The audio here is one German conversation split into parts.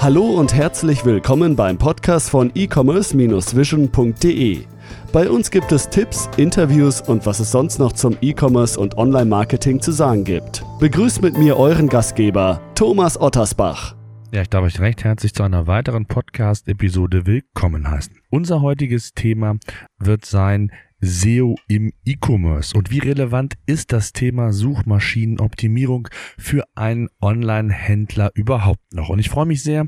Hallo und herzlich willkommen beim Podcast von e-commerce-vision.de. Bei uns gibt es Tipps, Interviews und was es sonst noch zum E-Commerce und Online-Marketing zu sagen gibt. Begrüßt mit mir euren Gastgeber, Thomas Ottersbach. Ja, ich darf euch recht herzlich zu einer weiteren Podcast-Episode willkommen heißen. Unser heutiges Thema wird sein SEO im E-Commerce und wie relevant ist das Thema Suchmaschinenoptimierung für einen Online-Händler überhaupt noch? Und ich freue mich sehr,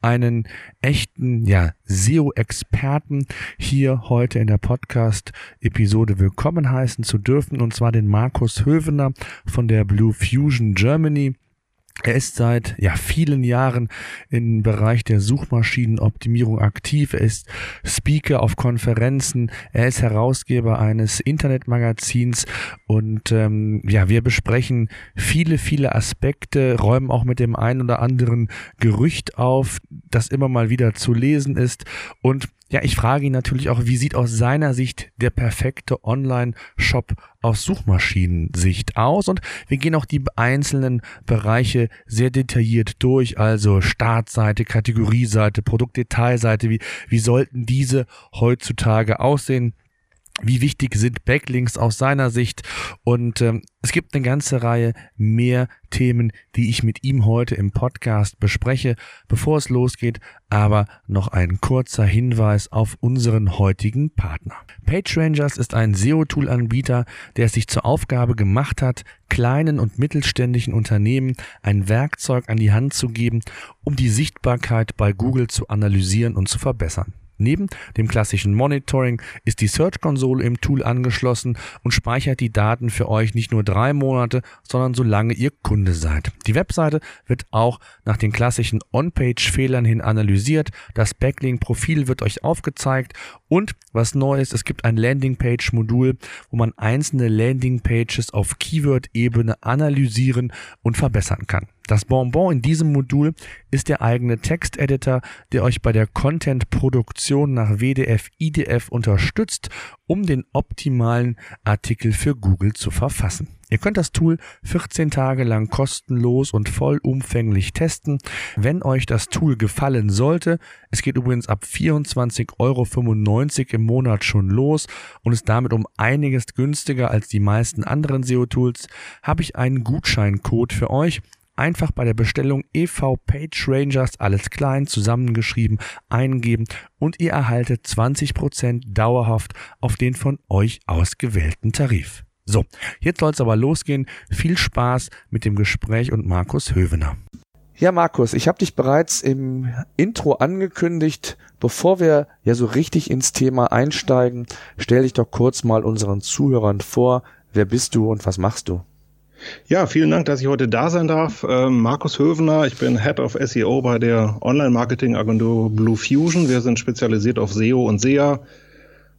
einen echten ja, SEO-Experten hier heute in der Podcast-Episode willkommen heißen zu dürfen und zwar den Markus Hövener von der Blue Fusion Germany. Er ist seit ja, vielen Jahren im Bereich der Suchmaschinenoptimierung aktiv. Er ist Speaker auf Konferenzen. Er ist Herausgeber eines Internetmagazins und ähm, ja, wir besprechen viele, viele Aspekte, räumen auch mit dem einen oder anderen Gerücht auf, das immer mal wieder zu lesen ist und ja, ich frage ihn natürlich auch, wie sieht aus seiner Sicht der perfekte Online-Shop aus Suchmaschinensicht aus? Und wir gehen auch die einzelnen Bereiche sehr detailliert durch, also Startseite, Kategorieseite, Produktdetailseite, wie, wie sollten diese heutzutage aussehen? Wie wichtig sind Backlinks aus seiner Sicht? Und ähm, es gibt eine ganze Reihe mehr Themen, die ich mit ihm heute im Podcast bespreche. Bevor es losgeht, aber noch ein kurzer Hinweis auf unseren heutigen Partner. PageRangers ist ein SEO-Tool-Anbieter, der es sich zur Aufgabe gemacht hat, kleinen und mittelständischen Unternehmen ein Werkzeug an die Hand zu geben, um die Sichtbarkeit bei Google zu analysieren und zu verbessern. Neben dem klassischen Monitoring ist die Search-Konsole im Tool angeschlossen und speichert die Daten für euch nicht nur drei Monate, sondern solange ihr Kunde seid. Die Webseite wird auch nach den klassischen On-Page-Fehlern hin analysiert, das Backlink-Profil wird euch aufgezeigt und was neu ist, es gibt ein Landing-Page-Modul, wo man einzelne Landing-Pages auf Keyword-Ebene analysieren und verbessern kann. Das Bonbon in diesem Modul ist der eigene Texteditor, der euch bei der Content-Produktion nach WDF, IDF unterstützt, um den optimalen Artikel für Google zu verfassen. Ihr könnt das Tool 14 Tage lang kostenlos und vollumfänglich testen. Wenn euch das Tool gefallen sollte, es geht übrigens ab 24,95 Euro im Monat schon los und ist damit um einiges günstiger als die meisten anderen SEO-Tools, habe ich einen Gutscheincode für euch einfach bei der Bestellung EV Page Rangers alles klein zusammengeschrieben eingeben und ihr erhaltet 20% dauerhaft auf den von euch ausgewählten Tarif. So, jetzt soll es aber losgehen. Viel Spaß mit dem Gespräch und Markus Hövener. Ja, Markus, ich habe dich bereits im Intro angekündigt. Bevor wir ja so richtig ins Thema einsteigen, stell dich doch kurz mal unseren Zuhörern vor. Wer bist du und was machst du? Ja, vielen Dank, dass ich heute da sein darf. Ähm, Markus Hövener, ich bin Head of SEO bei der Online-Marketing-Agentur Blue Fusion. Wir sind spezialisiert auf SEO und SEA,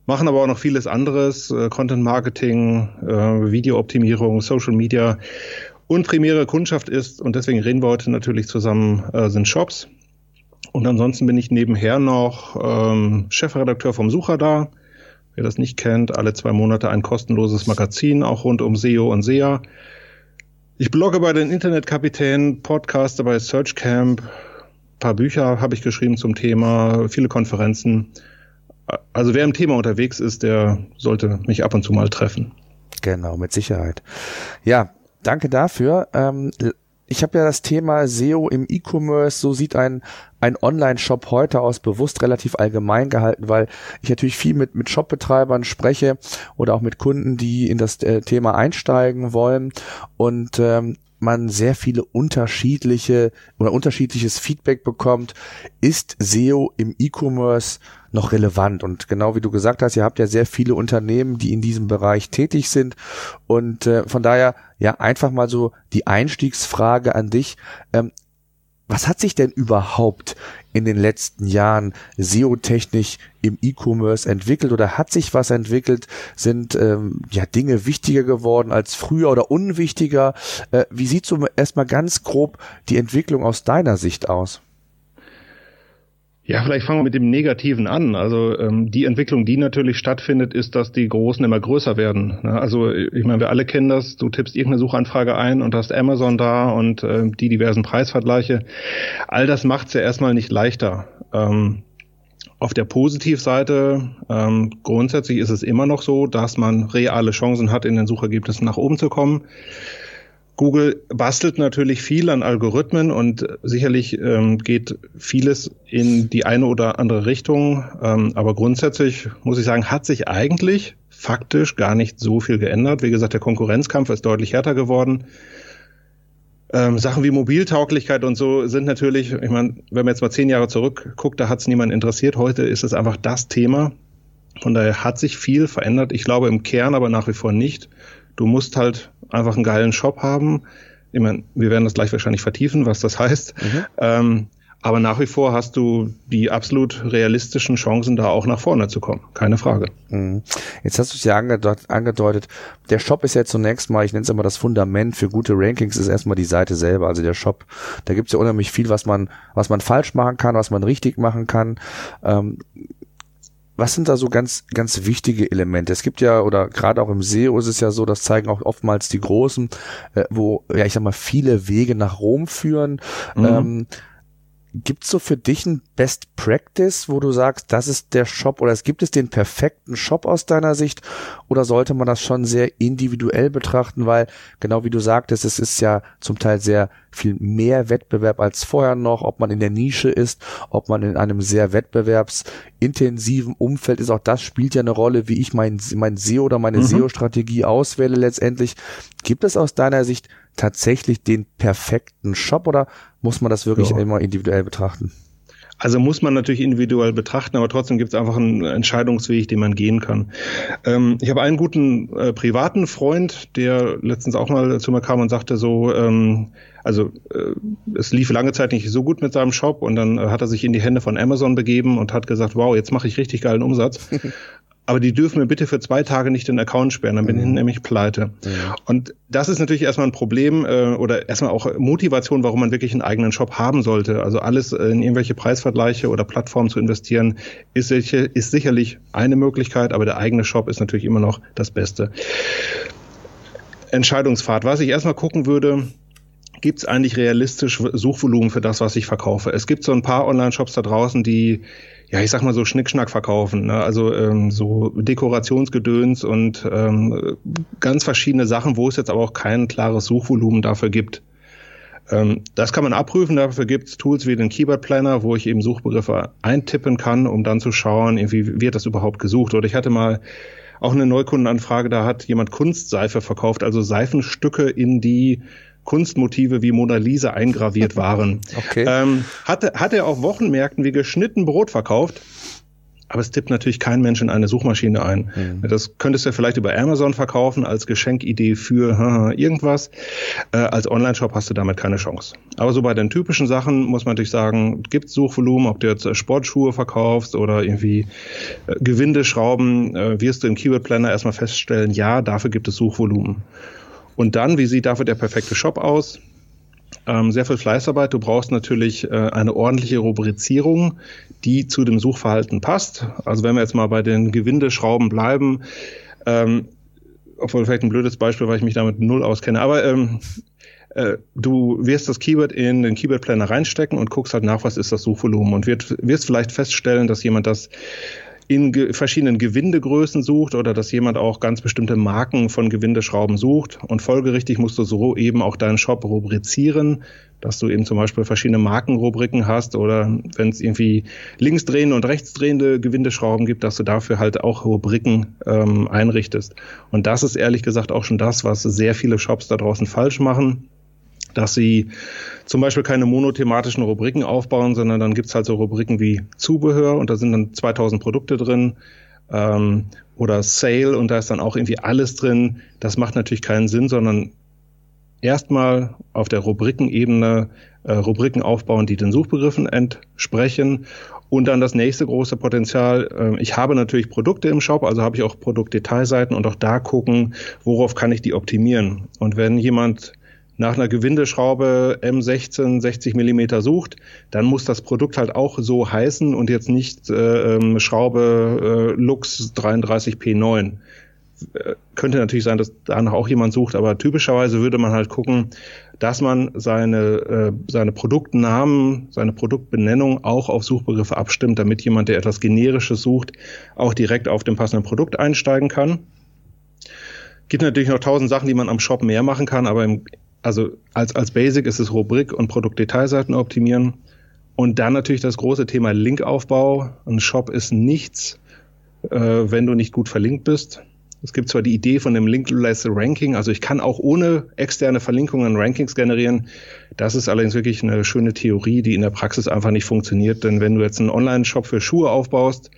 machen aber auch noch vieles anderes, äh, Content-Marketing, äh, Videooptimierung, Social Media und primäre Kundschaft ist, und deswegen reden wir heute natürlich zusammen, äh, sind Shops. Und ansonsten bin ich nebenher noch ähm, Chefredakteur vom Sucher da. Wer das nicht kennt, alle zwei Monate ein kostenloses Magazin, auch rund um SEO und SEA. Ich blogge bei den Internetkapitänen, podcaste bei Searchcamp, paar Bücher habe ich geschrieben zum Thema, viele Konferenzen. Also wer im Thema unterwegs ist, der sollte mich ab und zu mal treffen. Genau, mit Sicherheit. Ja, danke dafür. Ähm, ich habe ja das Thema SEO im E-Commerce, so sieht ein, ein Online-Shop heute aus, bewusst relativ allgemein gehalten, weil ich natürlich viel mit, mit Shopbetreibern spreche oder auch mit Kunden, die in das äh, Thema einsteigen wollen. Und ähm, man sehr viele unterschiedliche oder unterschiedliches Feedback bekommt, ist SEO im E-Commerce noch relevant? Und genau wie du gesagt hast, ihr habt ja sehr viele Unternehmen, die in diesem Bereich tätig sind. Und äh, von daher ja einfach mal so die Einstiegsfrage an dich. Ähm, was hat sich denn überhaupt in den letzten Jahren SEO-technisch im E-Commerce entwickelt oder hat sich was entwickelt? Sind ähm, ja Dinge wichtiger geworden als früher oder unwichtiger? Äh, wie sieht so erstmal ganz grob die Entwicklung aus deiner Sicht aus? Ja, vielleicht fangen wir mit dem Negativen an. Also ähm, die Entwicklung, die natürlich stattfindet, ist, dass die Großen immer größer werden. Ne? Also ich meine, wir alle kennen das. Du tippst irgendeine Suchanfrage ein und hast Amazon da und äh, die diversen Preisvergleiche. All das macht es ja erstmal nicht leichter. Ähm, auf der Positivseite ähm, grundsätzlich ist es immer noch so, dass man reale Chancen hat, in den Suchergebnissen nach oben zu kommen. Google bastelt natürlich viel an Algorithmen und sicherlich ähm, geht vieles in die eine oder andere Richtung. Ähm, aber grundsätzlich muss ich sagen, hat sich eigentlich faktisch gar nicht so viel geändert. Wie gesagt, der Konkurrenzkampf ist deutlich härter geworden. Ähm, Sachen wie Mobiltauglichkeit und so sind natürlich, ich meine, wenn man jetzt mal zehn Jahre zurückguckt, da hat es niemand interessiert. Heute ist es einfach das Thema. Von daher hat sich viel verändert. Ich glaube im Kern aber nach wie vor nicht. Du musst halt einfach einen geilen Shop haben. Ich meine, wir werden das gleich wahrscheinlich vertiefen, was das heißt. Mhm. Ähm, aber nach wie vor hast du die absolut realistischen Chancen, da auch nach vorne zu kommen. Keine Frage. Mhm. Jetzt hast du es ja angedeutet. Der Shop ist ja zunächst mal, ich nenne es immer das Fundament für gute Rankings, ist erstmal die Seite selber. Also der Shop, da gibt es ja unheimlich viel, was man, was man falsch machen kann, was man richtig machen kann. Ähm, was sind da so ganz, ganz wichtige Elemente? Es gibt ja, oder gerade auch im SEO ist es ja so, das zeigen auch oftmals die Großen, äh, wo, ja, ich sag mal, viele Wege nach Rom führen. Mhm. Ähm, Gibt's so für dich ein Best Practice, wo du sagst, das ist der Shop oder es gibt es den perfekten Shop aus deiner Sicht oder sollte man das schon sehr individuell betrachten, weil genau wie du sagtest, es ist ja zum Teil sehr viel mehr Wettbewerb als vorher noch, ob man in der Nische ist, ob man in einem sehr wettbewerbsintensiven Umfeld ist, auch das spielt ja eine Rolle, wie ich mein, mein SEO oder meine mhm. SEO-Strategie auswähle letztendlich. Gibt es aus deiner Sicht tatsächlich den perfekten Shop oder muss man das wirklich ja. immer individuell betrachten? Also muss man natürlich individuell betrachten, aber trotzdem gibt es einfach einen Entscheidungsweg, den man gehen kann. Ähm, ich habe einen guten äh, privaten Freund, der letztens auch mal zu mir kam und sagte so, ähm, also äh, es lief lange Zeit nicht so gut mit seinem Shop und dann äh, hat er sich in die Hände von Amazon begeben und hat gesagt, wow, jetzt mache ich richtig geilen Umsatz. aber die dürfen mir bitte für zwei Tage nicht den Account sperren, dann bin mhm. ich nämlich pleite. Mhm. Und das ist natürlich erstmal ein Problem äh, oder erstmal auch Motivation, warum man wirklich einen eigenen Shop haben sollte. Also alles in irgendwelche Preisvergleiche oder Plattformen zu investieren, ist, sicher, ist sicherlich eine Möglichkeit, aber der eigene Shop ist natürlich immer noch das Beste. Entscheidungsfahrt. Was ich erstmal gucken würde, gibt es eigentlich realistisch Suchvolumen für das, was ich verkaufe? Es gibt so ein paar Online-Shops da draußen, die ja, ich sag mal so Schnickschnack verkaufen. Ne? Also ähm, so Dekorationsgedöns und ähm, ganz verschiedene Sachen, wo es jetzt aber auch kein klares Suchvolumen dafür gibt. Ähm, das kann man abprüfen. Dafür gibt es Tools wie den Keyword Planner, wo ich eben Suchbegriffe eintippen kann, um dann zu schauen, wie wird das überhaupt gesucht. Oder ich hatte mal auch eine Neukundenanfrage, da hat jemand Kunstseife verkauft, also Seifenstücke, in die Kunstmotive wie Mona Lisa eingraviert waren. Okay. Ähm, hatte, hat er auf Wochenmärkten wie geschnitten Brot verkauft. Aber es tippt natürlich kein Mensch in eine Suchmaschine ein. Mhm. Das könntest du vielleicht über Amazon verkaufen als Geschenkidee für haha, irgendwas. Äh, als Online-Shop hast du damit keine Chance. Aber so bei den typischen Sachen muss man natürlich sagen, gibt Suchvolumen, ob du jetzt Sportschuhe verkaufst oder irgendwie äh, Gewindeschrauben, äh, wirst du im Keyword Planner erstmal feststellen, ja, dafür gibt es Suchvolumen. Und dann, wie sieht dafür der perfekte Shop aus? Ähm, sehr viel Fleißarbeit. Du brauchst natürlich äh, eine ordentliche Rubrizierung, die zu dem Suchverhalten passt. Also wenn wir jetzt mal bei den Gewindeschrauben bleiben, ähm, obwohl vielleicht ein blödes Beispiel, weil ich mich damit null auskenne, aber ähm, äh, du wirst das Keyword in den Keyword Planner reinstecken und guckst halt nach, was ist das Suchvolumen und wirst vielleicht feststellen, dass jemand das in ge verschiedenen Gewindegrößen sucht oder dass jemand auch ganz bestimmte Marken von Gewindeschrauben sucht. Und folgerichtig musst du so eben auch deinen Shop rubrizieren, dass du eben zum Beispiel verschiedene Markenrubriken hast oder wenn es irgendwie linksdrehende und rechtsdrehende Gewindeschrauben gibt, dass du dafür halt auch Rubriken ähm, einrichtest. Und das ist ehrlich gesagt auch schon das, was sehr viele Shops da draußen falsch machen dass sie zum Beispiel keine monothematischen Rubriken aufbauen, sondern dann gibt's halt so Rubriken wie Zubehör und da sind dann 2000 Produkte drin ähm, oder Sale und da ist dann auch irgendwie alles drin. Das macht natürlich keinen Sinn, sondern erstmal auf der Rubrikenebene äh, Rubriken aufbauen, die den Suchbegriffen entsprechen. Und dann das nächste große Potenzial. Äh, ich habe natürlich Produkte im Shop, also habe ich auch Produktdetailseiten und auch da gucken, worauf kann ich die optimieren. Und wenn jemand nach einer Gewindeschraube M16 60 Millimeter sucht, dann muss das Produkt halt auch so heißen und jetzt nicht äh, ähm, Schraube äh, Lux 33P9. Äh, könnte natürlich sein, dass danach auch jemand sucht, aber typischerweise würde man halt gucken, dass man seine, äh, seine Produktnamen, seine Produktbenennung auch auf Suchbegriffe abstimmt, damit jemand, der etwas Generisches sucht, auch direkt auf dem passenden Produkt einsteigen kann. Gibt natürlich noch tausend Sachen, die man am Shop mehr machen kann, aber im, also als, als Basic ist es Rubrik und Produktdetailseiten optimieren. Und dann natürlich das große Thema Linkaufbau. Ein Shop ist nichts, äh, wenn du nicht gut verlinkt bist. Es gibt zwar die Idee von dem Linkless Ranking, also ich kann auch ohne externe Verlinkungen Rankings generieren. Das ist allerdings wirklich eine schöne Theorie, die in der Praxis einfach nicht funktioniert. Denn wenn du jetzt einen Online-Shop für Schuhe aufbaust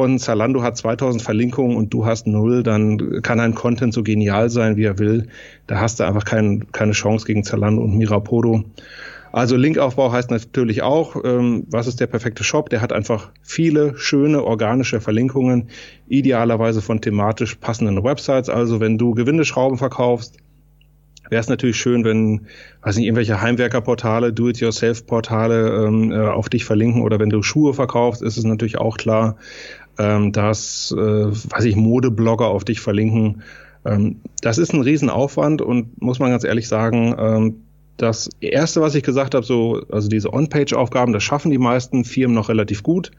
und Zalando hat 2000 Verlinkungen und du hast null, dann kann dein Content so genial sein, wie er will. Da hast du einfach kein, keine Chance gegen Zalando und Mirapodo. Also Linkaufbau heißt natürlich auch, ähm, was ist der perfekte Shop? Der hat einfach viele schöne organische Verlinkungen, idealerweise von thematisch passenden Websites. Also wenn du Gewindeschrauben verkaufst, wäre es natürlich schön, wenn, weiß nicht, irgendwelche Heimwerkerportale, Do-it-yourself-Portale ähm, äh, auf dich verlinken oder wenn du Schuhe verkaufst, ist es natürlich auch klar, ähm, dass, äh, weiß ich, Modeblogger auf dich verlinken. Ähm, das ist ein Riesenaufwand und muss man ganz ehrlich sagen, ähm, das erste, was ich gesagt habe, so, also diese On-Page-Aufgaben, das schaffen die meisten Firmen noch relativ gut.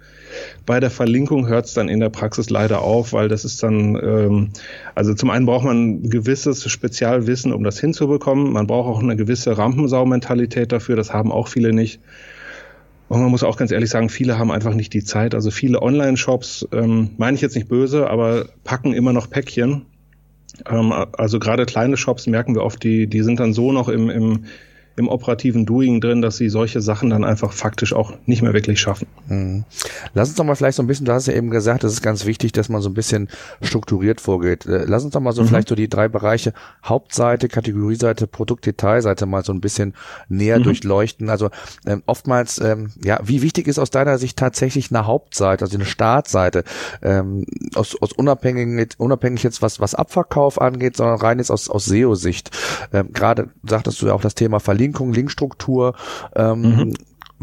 Bei der Verlinkung hört es dann in der Praxis leider auf, weil das ist dann, ähm, also zum einen braucht man ein gewisses Spezialwissen, um das hinzubekommen. Man braucht auch eine gewisse Rampensau-Mentalität dafür, das haben auch viele nicht. Und man muss auch ganz ehrlich sagen, viele haben einfach nicht die Zeit. Also viele Online-Shops, ähm, meine ich jetzt nicht böse, aber packen immer noch Päckchen. Ähm, also gerade kleine Shops merken wir oft, die, die sind dann so noch im, im im operativen Doing drin, dass sie solche Sachen dann einfach faktisch auch nicht mehr wirklich schaffen. Mhm. Lass uns doch mal vielleicht so ein bisschen, du hast ja eben gesagt, es ist ganz wichtig, dass man so ein bisschen strukturiert vorgeht. Äh, lass uns doch mal so mhm. vielleicht so die drei Bereiche Hauptseite, Kategorieseite, Produktdetailseite mal so ein bisschen näher mhm. durchleuchten. Also ähm, oftmals, ähm, ja, wie wichtig ist aus deiner Sicht tatsächlich eine Hauptseite, also eine Startseite, ähm, aus, aus unabhängig, unabhängig jetzt was, was Abverkauf angeht, sondern rein jetzt aus, aus SEO-Sicht. Ähm, Gerade sagtest du ja auch das Thema Verlinkung Verlinkung, Linkstruktur. Ähm, mhm.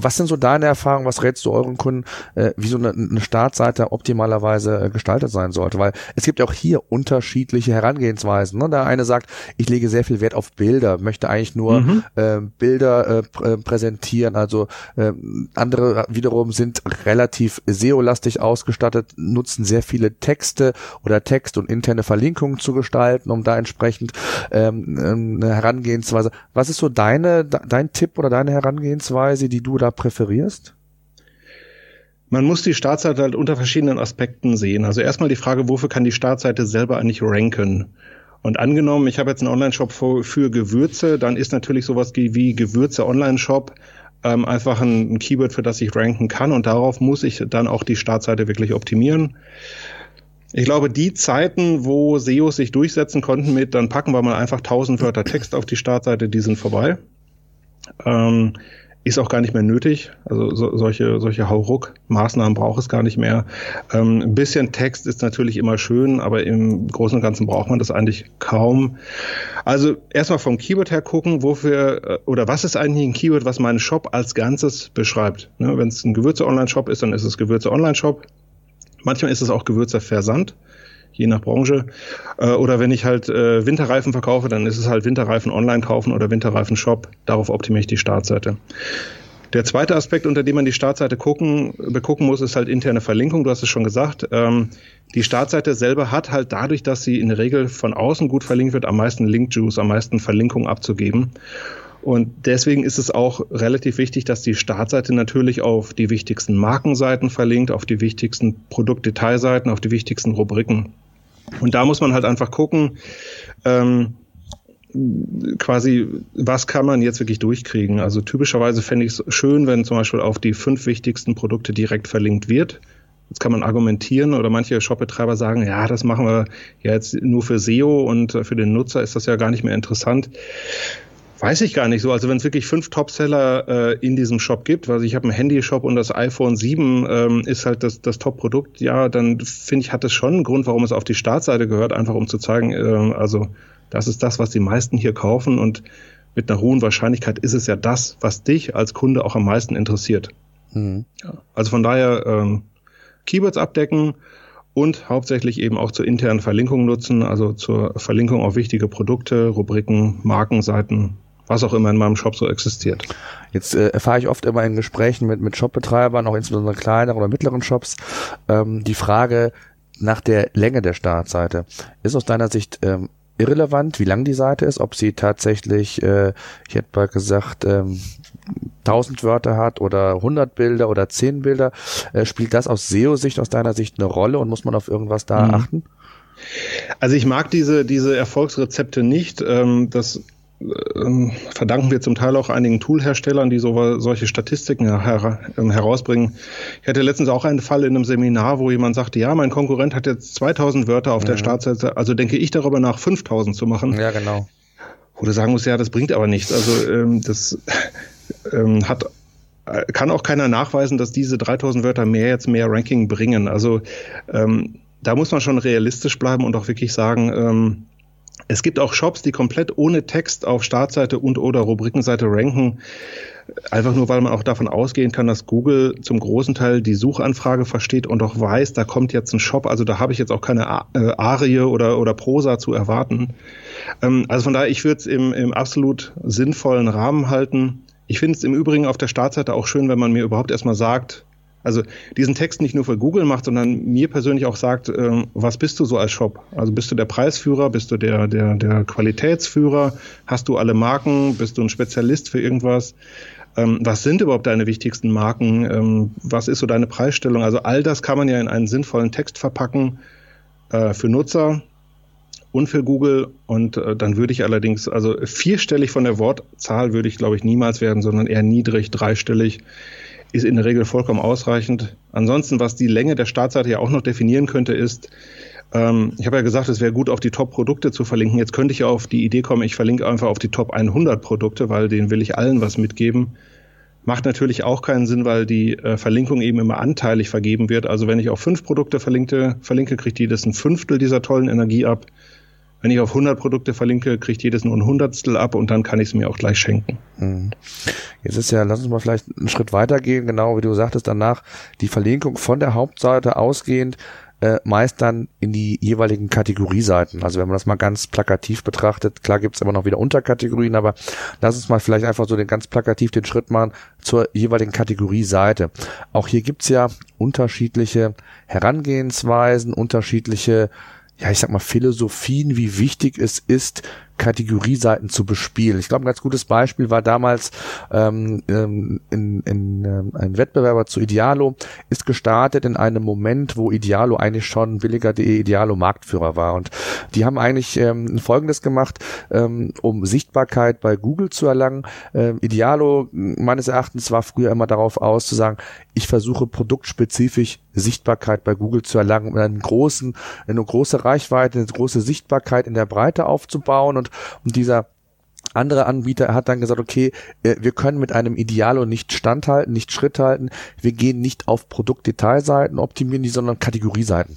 Was sind so deine Erfahrungen? Was rätst du euren Kunden, äh, wie so eine, eine Startseite optimalerweise äh, gestaltet sein sollte? Weil es gibt ja auch hier unterschiedliche Herangehensweisen. Ne? Der eine sagt, ich lege sehr viel Wert auf Bilder, möchte eigentlich nur mhm. äh, Bilder äh, äh, präsentieren. Also äh, andere wiederum sind relativ SEO-lastig ausgestattet, nutzen sehr viele Texte oder Text und interne Verlinkungen zu gestalten, um da entsprechend ähm, ähm eine Herangehensweise. Was ist so deine, dein Tipp oder deine Herangehensweise, die du da präferierst? Man muss die Startseite halt unter verschiedenen Aspekten sehen. Also erstmal die Frage, wofür kann die Startseite selber eigentlich ranken? Und angenommen, ich habe jetzt einen Online-Shop für, für, Gewürze, dann ist natürlich sowas wie Gewürze Online-Shop ähm, einfach ein, ein, Keyword, für das ich ranken kann. Und darauf muss ich dann auch die Startseite wirklich optimieren. Ich glaube, die Zeiten, wo SEOs sich durchsetzen konnten mit, dann packen wir mal einfach 1000 Wörter Text auf die Startseite, die sind vorbei. Ähm, ist auch gar nicht mehr nötig. Also so, solche, solche Hauruck-Maßnahmen braucht es gar nicht mehr. Ähm, ein bisschen Text ist natürlich immer schön, aber im Großen und Ganzen braucht man das eigentlich kaum. Also erstmal vom Keyword her gucken, wofür äh, oder was ist eigentlich ein Keyword, was meinen Shop als Ganzes beschreibt. Ne, Wenn es ein Gewürze-Online-Shop ist, dann ist es Gewürze-Online-Shop. Manchmal ist es auch Gewürze-Versand je nach Branche. Äh, oder wenn ich halt äh, Winterreifen verkaufe, dann ist es halt Winterreifen online kaufen oder Winterreifen Shop. Darauf optimiere ich die Startseite. Der zweite Aspekt, unter dem man die Startseite gucken, begucken muss, ist halt interne Verlinkung. Du hast es schon gesagt. Ähm, die Startseite selber hat halt dadurch, dass sie in der Regel von außen gut verlinkt wird, am meisten Link-Juice, am meisten Verlinkung abzugeben. Und deswegen ist es auch relativ wichtig, dass die Startseite natürlich auf die wichtigsten Markenseiten verlinkt, auf die wichtigsten Produktdetailseiten, auf die wichtigsten Rubriken. Und da muss man halt einfach gucken, ähm, quasi, was kann man jetzt wirklich durchkriegen? Also typischerweise fände ich es schön, wenn zum Beispiel auf die fünf wichtigsten Produkte direkt verlinkt wird. Jetzt kann man argumentieren oder manche Shopbetreiber sagen, ja, das machen wir ja jetzt nur für SEO und für den Nutzer ist das ja gar nicht mehr interessant. Weiß ich gar nicht so. Also wenn es wirklich fünf Topseller äh, in diesem Shop gibt, also ich habe einen Handyshop und das iPhone 7 ähm, ist halt das, das Top-Produkt, ja, dann finde ich, hat es schon einen Grund, warum es auf die Startseite gehört, einfach um zu zeigen, äh, also das ist das, was die meisten hier kaufen und mit einer hohen Wahrscheinlichkeit ist es ja das, was dich als Kunde auch am meisten interessiert. Mhm. Also von daher ähm, Keywords abdecken und hauptsächlich eben auch zur internen Verlinkung nutzen, also zur Verlinkung auf wichtige Produkte, Rubriken, Markenseiten, was auch immer in meinem Shop so existiert. Jetzt äh, erfahre ich oft immer in Gesprächen mit, mit Shopbetreibern, auch insbesondere kleineren oder mittleren Shops, ähm, die Frage nach der Länge der Startseite. Ist aus deiner Sicht ähm, irrelevant, wie lang die Seite ist, ob sie tatsächlich, äh, ich hätte mal gesagt, ähm, 1000 Wörter hat oder 100 Bilder oder 10 Bilder. Äh, spielt das aus SEO-Sicht, aus deiner Sicht eine Rolle und muss man auf irgendwas da mhm. achten? Also ich mag diese, diese Erfolgsrezepte nicht. Ähm, das verdanken wir zum Teil auch einigen Toolherstellern, die so, solche Statistiken her, ähm, herausbringen. Ich hatte letztens auch einen Fall in einem Seminar, wo jemand sagte, ja, mein Konkurrent hat jetzt 2000 Wörter auf mhm. der Startseite, also denke ich darüber nach, 5000 zu machen. Ja, genau. Wo du sagen musst, ja, das bringt aber nichts. Also ähm, das ähm, hat äh, kann auch keiner nachweisen, dass diese 3000 Wörter mehr jetzt mehr Ranking bringen. Also ähm, da muss man schon realistisch bleiben und auch wirklich sagen, ähm, es gibt auch Shops, die komplett ohne Text auf Startseite und oder Rubrikenseite ranken. Einfach nur, weil man auch davon ausgehen kann, dass Google zum großen Teil die Suchanfrage versteht und auch weiß, da kommt jetzt ein Shop. Also da habe ich jetzt auch keine äh, Arie oder, oder Prosa zu erwarten. Ähm, also von daher, ich würde es im, im absolut sinnvollen Rahmen halten. Ich finde es im Übrigen auf der Startseite auch schön, wenn man mir überhaupt erstmal sagt, also diesen Text nicht nur für Google macht, sondern mir persönlich auch sagt, äh, was bist du so als Shop? Also bist du der Preisführer, bist du der, der, der Qualitätsführer, hast du alle Marken, bist du ein Spezialist für irgendwas? Ähm, was sind überhaupt deine wichtigsten Marken? Ähm, was ist so deine Preisstellung? Also all das kann man ja in einen sinnvollen Text verpacken äh, für Nutzer und für Google. Und äh, dann würde ich allerdings, also vierstellig von der Wortzahl würde ich, glaube ich, niemals werden, sondern eher niedrig, dreistellig ist in der Regel vollkommen ausreichend. Ansonsten, was die Länge der Startseite ja auch noch definieren könnte, ist, ähm, ich habe ja gesagt, es wäre gut, auf die Top-Produkte zu verlinken. Jetzt könnte ich auf die Idee kommen, ich verlinke einfach auf die Top 100 Produkte, weil denen will ich allen was mitgeben. Macht natürlich auch keinen Sinn, weil die äh, Verlinkung eben immer anteilig vergeben wird. Also wenn ich auf fünf Produkte verlinke, verlinke kriegt jedes ein Fünftel dieser tollen Energie ab. Wenn ich auf 100 Produkte verlinke, kriegt jedes nur ein Hundertstel ab und dann kann ich es mir auch gleich schenken. Mhm. Jetzt ist ja, lass uns mal vielleicht einen Schritt weitergehen, genau wie du sagtest, danach die Verlinkung von der Hauptseite ausgehend äh, meist dann in die jeweiligen Kategorieseiten. Also wenn man das mal ganz plakativ betrachtet, klar gibt's immer noch wieder Unterkategorien, aber lass uns mal vielleicht einfach so den ganz plakativ den Schritt machen zur jeweiligen Kategorieseite. Auch hier gibt's ja unterschiedliche Herangehensweisen, unterschiedliche ja, ich sag mal, Philosophien, wie wichtig es ist, Kategorieseiten zu bespielen. Ich glaube, ein ganz gutes Beispiel war damals ähm, ähm, in, in, ähm, ein Wettbewerber zu Idealo ist gestartet in einem Moment, wo Idealo eigentlich schon billiger.de Idealo Marktführer war. Und die haben eigentlich ähm, Folgendes gemacht, ähm, um Sichtbarkeit bei Google zu erlangen. Ähm, Idealo meines Erachtens war früher immer darauf aus zu sagen, ich versuche produktspezifisch Sichtbarkeit bei Google zu erlangen, um einen großen, eine große Reichweite, eine große Sichtbarkeit in der Breite aufzubauen und und dieser andere Anbieter hat dann gesagt, okay, äh, wir können mit einem Idealo nicht standhalten, nicht Schritt halten. Wir gehen nicht auf Produktdetailseiten, optimieren die, sondern Kategorieseiten.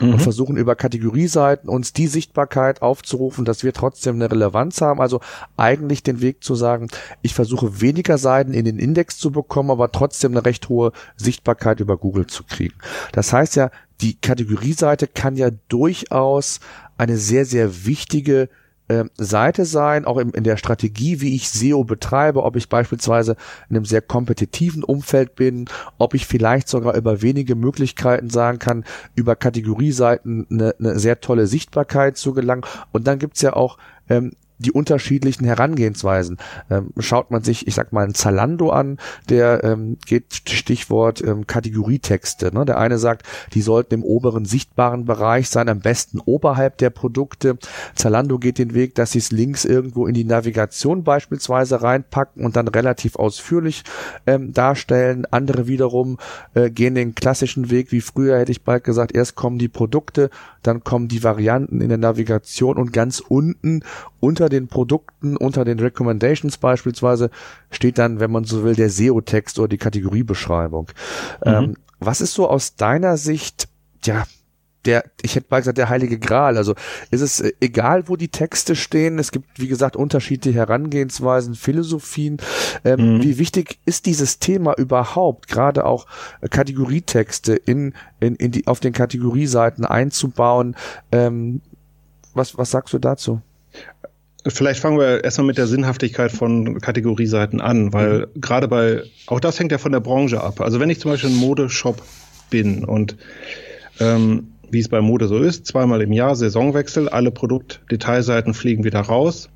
Mhm. Und versuchen über Kategorieseiten uns die Sichtbarkeit aufzurufen, dass wir trotzdem eine Relevanz haben. Also eigentlich den Weg zu sagen, ich versuche weniger Seiten in den Index zu bekommen, aber trotzdem eine recht hohe Sichtbarkeit über Google zu kriegen. Das heißt ja, die Kategorieseite kann ja durchaus eine sehr, sehr wichtige Seite sein, auch in, in der Strategie, wie ich SEO betreibe, ob ich beispielsweise in einem sehr kompetitiven Umfeld bin, ob ich vielleicht sogar über wenige Möglichkeiten sagen kann, über Kategorieseiten eine, eine sehr tolle Sichtbarkeit zu gelangen. Und dann gibt's ja auch ähm, die unterschiedlichen Herangehensweisen. Ähm, schaut man sich, ich sag mal, ein Zalando an, der ähm, geht Stichwort ähm, Kategorietexte. Ne? Der eine sagt, die sollten im oberen sichtbaren Bereich sein, am besten oberhalb der Produkte. Zalando geht den Weg, dass sie es links irgendwo in die Navigation beispielsweise reinpacken und dann relativ ausführlich ähm, darstellen. Andere wiederum äh, gehen den klassischen Weg, wie früher hätte ich bald gesagt, erst kommen die Produkte, dann kommen die Varianten in der Navigation und ganz unten unter den Produkten, unter den Recommendations beispielsweise, steht dann, wenn man so will, der SEO-Text oder die Kategoriebeschreibung. Mhm. Ähm, was ist so aus deiner Sicht, ja, der, ich hätte mal gesagt, der heilige Gral. Also ist es äh, egal, wo die Texte stehen. Es gibt, wie gesagt, unterschiedliche Herangehensweisen, Philosophien. Ähm, mhm. Wie wichtig ist dieses Thema überhaupt, gerade auch äh, Kategorietexte in, in, in die, auf den Kategorieseiten einzubauen? Ähm, was, was sagst du dazu? Vielleicht fangen wir erstmal mit der Sinnhaftigkeit von Kategorieseiten an, weil mhm. gerade bei, auch das hängt ja von der Branche ab. Also wenn ich zum Beispiel ein Modeshop bin und ähm, wie es bei Mode so ist, zweimal im Jahr Saisonwechsel, alle Produktdetailseiten fliegen wieder raus.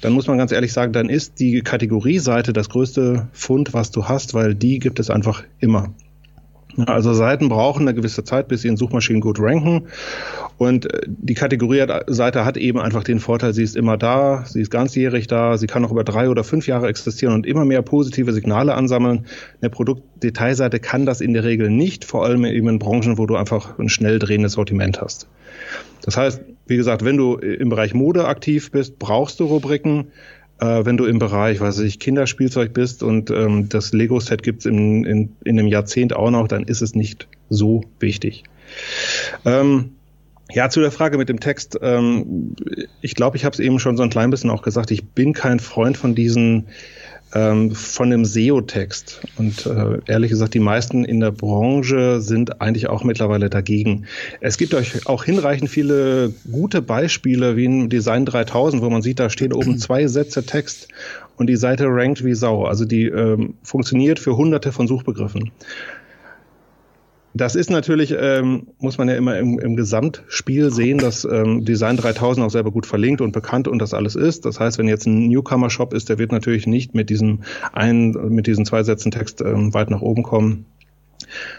Dann muss man ganz ehrlich sagen, dann ist die Kategorieseite das größte Fund, was du hast, weil die gibt es einfach immer. Also Seiten brauchen eine gewisse Zeit, bis sie in Suchmaschinen gut ranken. Und äh, die Kategorie-Seite hat eben einfach den Vorteil, sie ist immer da, sie ist ganzjährig da, sie kann auch über drei oder fünf Jahre existieren und immer mehr positive Signale ansammeln. Eine Produktdetailseite kann das in der Regel nicht, vor allem eben in Branchen, wo du einfach ein schnell drehendes Sortiment hast. Das heißt, wie gesagt, wenn du im Bereich Mode aktiv bist, brauchst du Rubriken. Äh, wenn du im Bereich, weiß ich, Kinderspielzeug bist und ähm, das Lego-Set gibt es in, in, in einem Jahrzehnt auch noch, dann ist es nicht so wichtig. Ähm, ja, zu der Frage mit dem Text. Ähm, ich glaube, ich habe es eben schon so ein klein bisschen auch gesagt. Ich bin kein Freund von diesen ähm, von dem SEO-Text. Und äh, ehrlich gesagt, die meisten in der Branche sind eigentlich auch mittlerweile dagegen. Es gibt euch auch hinreichend viele gute Beispiele wie in Design 3000, wo man sieht, da stehen oben zwei Sätze Text und die Seite rankt wie Sau. Also die ähm, funktioniert für hunderte von Suchbegriffen. Das ist natürlich, ähm, muss man ja immer im, im Gesamtspiel sehen, dass ähm, Design 3000 auch selber gut verlinkt und bekannt und das alles ist. Das heißt, wenn jetzt ein Newcomer-Shop ist, der wird natürlich nicht mit diesem einen, mit diesen zwei Sätzen Text ähm, weit nach oben kommen.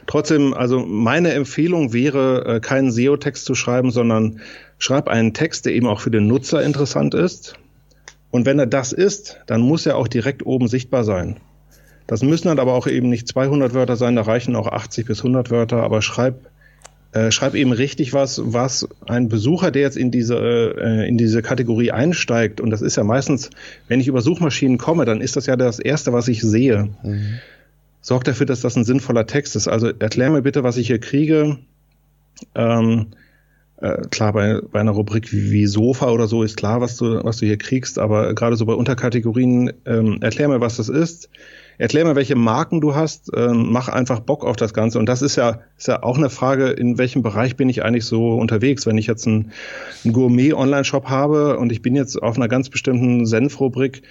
Trotzdem, also meine Empfehlung wäre, äh, keinen SEO-Text zu schreiben, sondern schreib einen Text, der eben auch für den Nutzer interessant ist. Und wenn er das ist, dann muss er auch direkt oben sichtbar sein. Das müssen dann aber auch eben nicht 200 Wörter sein, da reichen auch 80 bis 100 Wörter, aber schreib, äh, schreib eben richtig was, was ein Besucher, der jetzt in diese, äh, in diese Kategorie einsteigt, und das ist ja meistens, wenn ich über Suchmaschinen komme, dann ist das ja das Erste, was ich sehe. Mhm. Sorg dafür, dass das ein sinnvoller Text ist. Also erklär mir bitte, was ich hier kriege. Ähm, äh, klar, bei, bei einer Rubrik wie, wie, Sofa oder so ist klar, was du, was du hier kriegst, aber gerade so bei Unterkategorien, ähm, erklär mir, was das ist erklär mir, welche Marken du hast, ähm, mach einfach Bock auf das Ganze. Und das ist ja, ist ja auch eine Frage, in welchem Bereich bin ich eigentlich so unterwegs. Wenn ich jetzt einen, einen Gourmet-Online-Shop habe und ich bin jetzt auf einer ganz bestimmten Senf-Rubrik,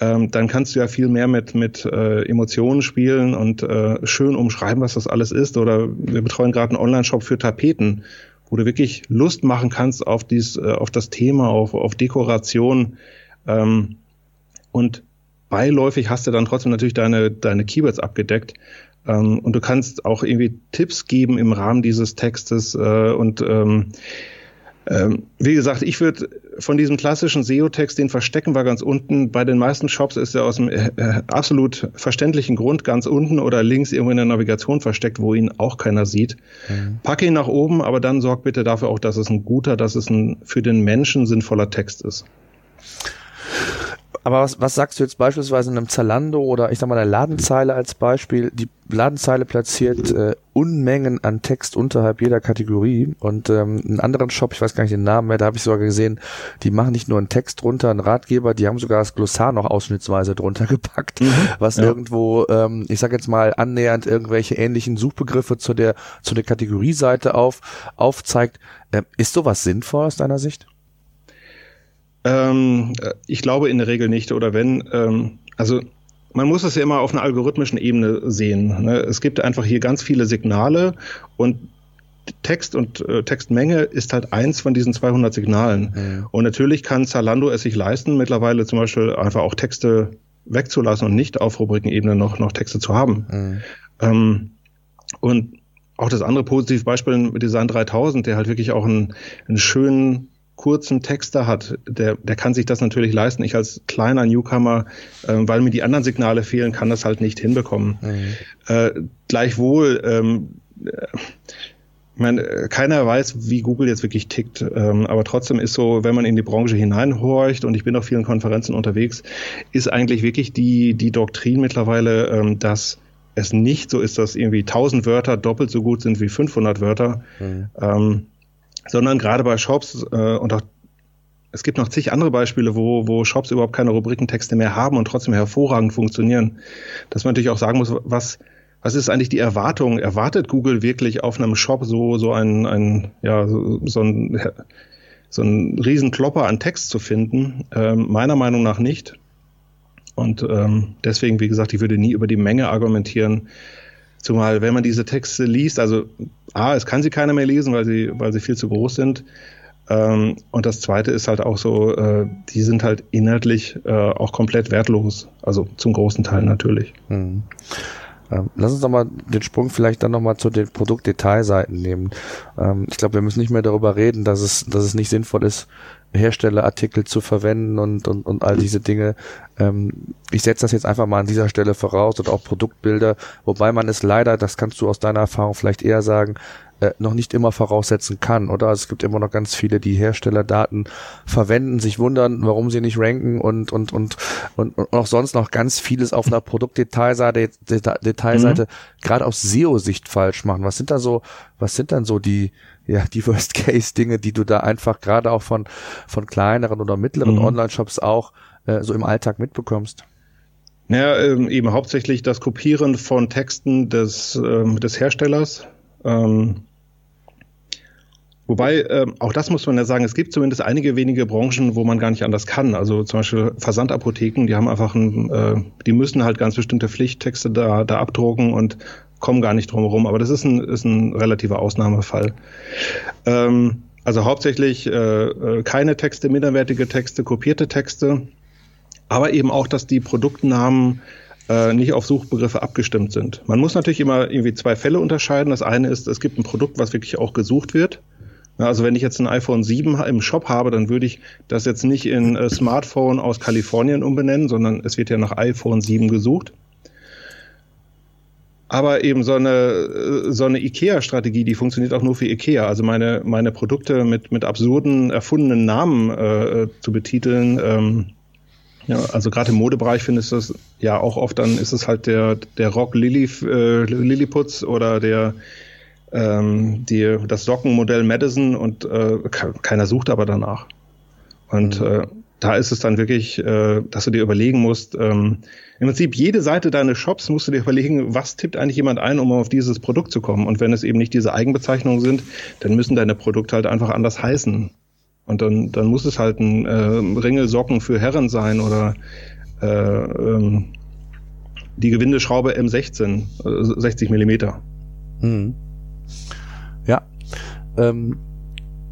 ähm, dann kannst du ja viel mehr mit, mit äh, Emotionen spielen und äh, schön umschreiben, was das alles ist. Oder wir betreuen gerade einen Online-Shop für Tapeten, wo du wirklich Lust machen kannst auf, dies, äh, auf das Thema, auf, auf Dekoration. Ähm, und beiläufig hast du dann trotzdem natürlich deine, deine Keywords abgedeckt. Ähm, und du kannst auch irgendwie Tipps geben im Rahmen dieses Textes. Äh, und ähm, ähm, wie gesagt, ich würde von diesem klassischen SEO-Text, den verstecken wir ganz unten. Bei den meisten Shops ist er aus dem äh, äh, absolut verständlichen Grund ganz unten oder links irgendwo in der Navigation versteckt, wo ihn auch keiner sieht. Mhm. Packe ihn nach oben, aber dann sorg bitte dafür auch, dass es ein guter, dass es ein für den Menschen sinnvoller Text ist. Aber was, was sagst du jetzt beispielsweise in einem Zalando oder ich sag mal der Ladenzeile als Beispiel? Die Ladenzeile platziert äh, Unmengen an Text unterhalb jeder Kategorie und ähm, einen anderen Shop, ich weiß gar nicht den Namen mehr, da habe ich sogar gesehen, die machen nicht nur einen Text drunter, einen Ratgeber, die haben sogar das Glossar noch ausschnittsweise drunter gepackt, mhm, was ja. irgendwo, ähm, ich sag jetzt mal annähernd irgendwelche ähnlichen Suchbegriffe zu der zu der Kategorieseite auf aufzeigt. Ähm, ist sowas sinnvoll aus deiner Sicht? Ähm, ich glaube in der Regel nicht. Oder wenn, ähm, also man muss es ja immer auf einer algorithmischen Ebene sehen. Ne? Es gibt einfach hier ganz viele Signale und Text und äh, Textmenge ist halt eins von diesen 200 Signalen. Mhm. Und natürlich kann Zalando es sich leisten, mittlerweile zum Beispiel einfach auch Texte wegzulassen und nicht auf Rubrikenebene noch, noch Texte zu haben. Mhm. Ähm, und auch das andere positive Beispiel mit Design 3000, der halt wirklich auch einen, einen schönen kurzen Texter hat, der, der kann sich das natürlich leisten. Ich als kleiner Newcomer, äh, weil mir die anderen Signale fehlen, kann das halt nicht hinbekommen. Mhm. Äh, gleichwohl, ähm, äh, ich meine, keiner weiß, wie Google jetzt wirklich tickt, ähm, aber trotzdem ist so, wenn man in die Branche hineinhorcht und ich bin auf vielen Konferenzen unterwegs, ist eigentlich wirklich die, die Doktrin mittlerweile, ähm, dass es nicht so ist, dass irgendwie 1000 Wörter doppelt so gut sind wie 500 Wörter, mhm. ähm, sondern gerade bei Shops äh, und auch es gibt noch zig andere Beispiele, wo, wo Shops überhaupt keine Rubrikentexte mehr haben und trotzdem hervorragend funktionieren. Dass man natürlich auch sagen muss, was, was ist eigentlich die Erwartung? Erwartet Google wirklich auf einem Shop so, so ein, ein ja, so, so ein, so ein Riesenklopper an Text zu finden? Ähm, meiner Meinung nach nicht. Und ähm, deswegen, wie gesagt, ich würde nie über die Menge argumentieren. Zumal, wenn man diese Texte liest, also A, es kann sie keiner mehr lesen, weil sie, weil sie viel zu groß sind. Ähm, und das zweite ist halt auch so, äh, die sind halt inhaltlich äh, auch komplett wertlos. Also zum großen Teil natürlich. Hm. Ähm, lass uns doch mal den Sprung vielleicht dann nochmal zu den Produktdetailseiten nehmen. Ähm, ich glaube, wir müssen nicht mehr darüber reden, dass es, dass es nicht sinnvoll ist, Herstellerartikel zu verwenden und, und, und all diese Dinge. Ähm, ich setze das jetzt einfach mal an dieser Stelle voraus und auch Produktbilder, wobei man es leider, das kannst du aus deiner Erfahrung vielleicht eher sagen, äh, noch nicht immer voraussetzen kann, oder? Also es gibt immer noch ganz viele, die Herstellerdaten verwenden, sich wundern, warum sie nicht ranken und und und und, und auch sonst noch ganz vieles auf einer Produktdetailseite Detailseite mhm. gerade aus SEO-Sicht falsch machen. Was sind da so, was sind dann so die ja, die Worst-Case-Dinge, die du da einfach gerade auch von, von kleineren oder mittleren mhm. Online-Shops auch äh, so im Alltag mitbekommst? Naja, ähm, eben hauptsächlich das Kopieren von Texten des, ähm, des Herstellers. Ähm, wobei, ähm, auch das muss man ja sagen, es gibt zumindest einige wenige Branchen, wo man gar nicht anders kann. Also zum Beispiel Versandapotheken, die haben einfach ein, äh, die müssen halt ganz bestimmte Pflichttexte da, da abdrucken und kommen gar nicht drum herum. Aber das ist ein, ist ein relativer Ausnahmefall. Ähm, also hauptsächlich äh, äh, keine Texte, minderwertige Texte, kopierte Texte, aber eben auch, dass die Produktnamen äh, nicht auf Suchbegriffe abgestimmt sind. Man muss natürlich immer irgendwie zwei Fälle unterscheiden. Das eine ist, es gibt ein Produkt, was wirklich auch gesucht wird. Also wenn ich jetzt ein iPhone 7 im Shop habe, dann würde ich das jetzt nicht in äh, Smartphone aus Kalifornien umbenennen, sondern es wird ja nach iPhone 7 gesucht. Aber eben so eine, so eine IKEA-Strategie, die funktioniert auch nur für IKEA. Also meine, meine Produkte mit, mit absurden, erfundenen Namen äh, zu betiteln. Ähm, ja, also gerade im Modebereich findest du das ja auch oft, dann ist es halt der, der Rock Lily, äh, Lilliputz oder der ähm, die, das Sockenmodell Madison und äh, keiner sucht aber danach. Und mhm. äh, da ist es dann wirklich, äh, dass du dir überlegen musst, ähm, im Prinzip jede Seite deines Shops musst du dir überlegen, was tippt eigentlich jemand ein, um auf dieses Produkt zu kommen. Und wenn es eben nicht diese Eigenbezeichnungen sind, dann müssen deine Produkte halt einfach anders heißen. Und dann, dann muss es halt ein äh, Ringelsocken für Herren sein oder äh, ähm, die Gewindeschraube M16, äh, 60 Millimeter. Mhm. Ja. Ähm,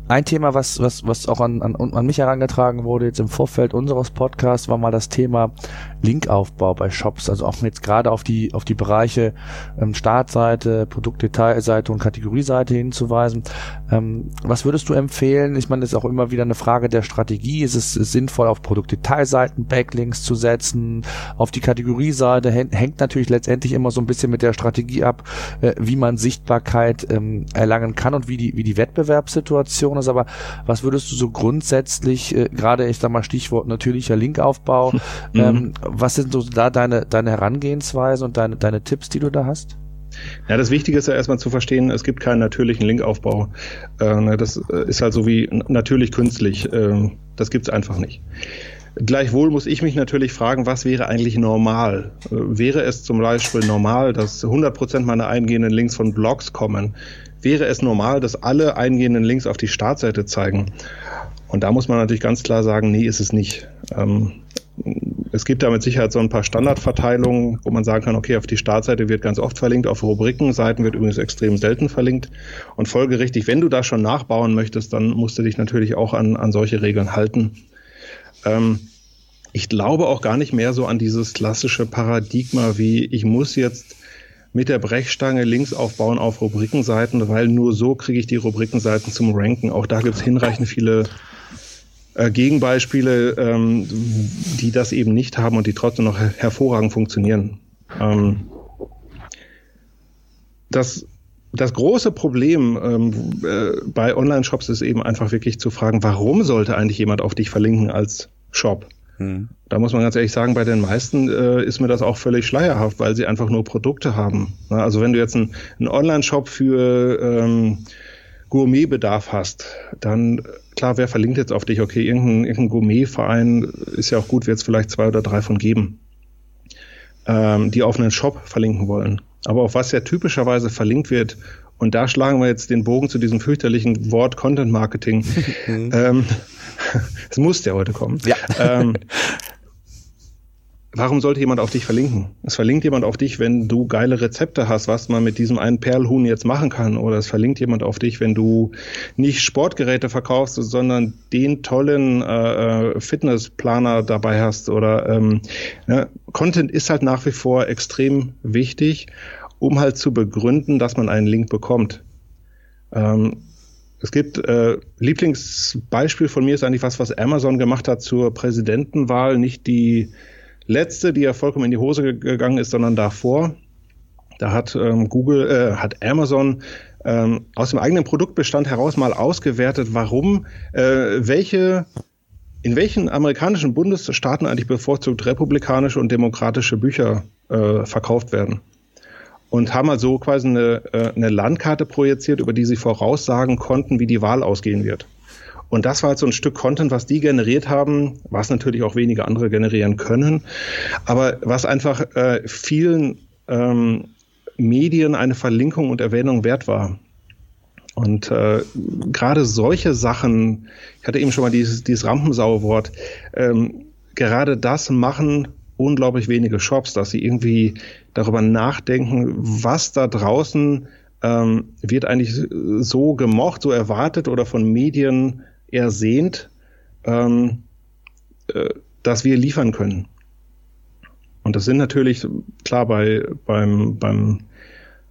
ein Thema, was, was, was auch an, an, an mich herangetragen wurde jetzt im Vorfeld unseres Podcasts, war mal das Thema Linkaufbau bei Shops. Also auch jetzt gerade auf die, auf die Bereiche ähm, Startseite, Produktdetailseite und Kategorieseite hinzuweisen. Ähm, was würdest du empfehlen? Ich meine, das ist auch immer wieder eine Frage der Strategie. Ist es sinnvoll, auf Produktdetailseiten Backlinks zu setzen? Auf die Kategorieseite hängt natürlich letztendlich immer so ein bisschen mit der Strategie ab, äh, wie man Sichtbarkeit ähm, erlangen kann und wie die, wie die Wettbewerbssituation ist, aber was würdest du so grundsätzlich, äh, gerade ich sag mal Stichwort natürlicher Linkaufbau, mhm. ähm, was sind so da deine, deine Herangehensweise und deine, deine Tipps, die du da hast? Ja, das Wichtige ist ja erstmal zu verstehen, es gibt keinen natürlichen Linkaufbau. Äh, ne, das äh, ist halt so wie natürlich künstlich. Äh, das gibt's einfach nicht. Gleichwohl muss ich mich natürlich fragen, was wäre eigentlich normal? Äh, wäre es zum Beispiel normal, dass 100% meiner eingehenden Links von Blogs kommen? wäre es normal, dass alle eingehenden Links auf die Startseite zeigen. Und da muss man natürlich ganz klar sagen, nee, ist es nicht. Ähm, es gibt da mit Sicherheit so ein paar Standardverteilungen, wo man sagen kann, okay, auf die Startseite wird ganz oft verlinkt, auf Rubrikenseiten wird übrigens extrem selten verlinkt. Und folgerichtig, wenn du da schon nachbauen möchtest, dann musst du dich natürlich auch an, an solche Regeln halten. Ähm, ich glaube auch gar nicht mehr so an dieses klassische Paradigma wie, ich muss jetzt mit der Brechstange links aufbauen auf Rubrikenseiten, weil nur so kriege ich die Rubrikenseiten zum Ranken. Auch da gibt es hinreichend viele äh, Gegenbeispiele, ähm, die das eben nicht haben und die trotzdem noch her hervorragend funktionieren. Ähm, das, das große Problem ähm, äh, bei Online-Shops ist eben einfach wirklich zu fragen, warum sollte eigentlich jemand auf dich verlinken als Shop? Mhm. Da muss man ganz ehrlich sagen, bei den meisten äh, ist mir das auch völlig schleierhaft, weil sie einfach nur Produkte haben. Also wenn du jetzt einen, einen Online-Shop für ähm, Gourmetbedarf hast, dann klar, wer verlinkt jetzt auf dich? Okay, irgendein, irgendein Gourmetverein ist ja auch gut, wird es vielleicht zwei oder drei von geben, ähm, die auf einen Shop verlinken wollen. Aber auf was ja typischerweise verlinkt wird, und da schlagen wir jetzt den Bogen zu diesem fürchterlichen Wort Content Marketing. ähm, es muss ja heute kommen. Ja. Ähm, warum sollte jemand auf dich verlinken? Es verlinkt jemand auf dich, wenn du geile Rezepte hast, was man mit diesem einen Perlhuhn jetzt machen kann. Oder es verlinkt jemand auf dich, wenn du nicht Sportgeräte verkaufst, sondern den tollen äh, äh Fitnessplaner dabei hast. Oder ähm, ne? Content ist halt nach wie vor extrem wichtig, um halt zu begründen, dass man einen Link bekommt. Ähm, es gibt äh, Lieblingsbeispiel von mir ist eigentlich was, was Amazon gemacht hat zur Präsidentenwahl, nicht die letzte, die ja vollkommen in die Hose gegangen ist, sondern davor. Da hat ähm, Google, äh, hat Amazon ähm, aus dem eigenen Produktbestand heraus mal ausgewertet, warum, äh, welche, in welchen amerikanischen Bundesstaaten eigentlich bevorzugt republikanische und demokratische Bücher äh, verkauft werden. Und haben also quasi eine, äh, eine Landkarte projiziert, über die sie voraussagen konnten, wie die Wahl ausgehen wird. Und das war halt so ein Stück Content, was die generiert haben, was natürlich auch wenige andere generieren können, aber was einfach äh, vielen ähm, Medien eine Verlinkung und Erwähnung wert war. Und äh, gerade solche Sachen, ich hatte eben schon mal dieses, dieses Rampensau-Wort, ähm, gerade das machen unglaublich wenige Shops, dass sie irgendwie darüber nachdenken, was da draußen ähm, wird eigentlich so gemocht, so erwartet oder von Medien ersehnt, ähm, äh, dass wir liefern können. Und das sind natürlich, klar, bei, beim, beim,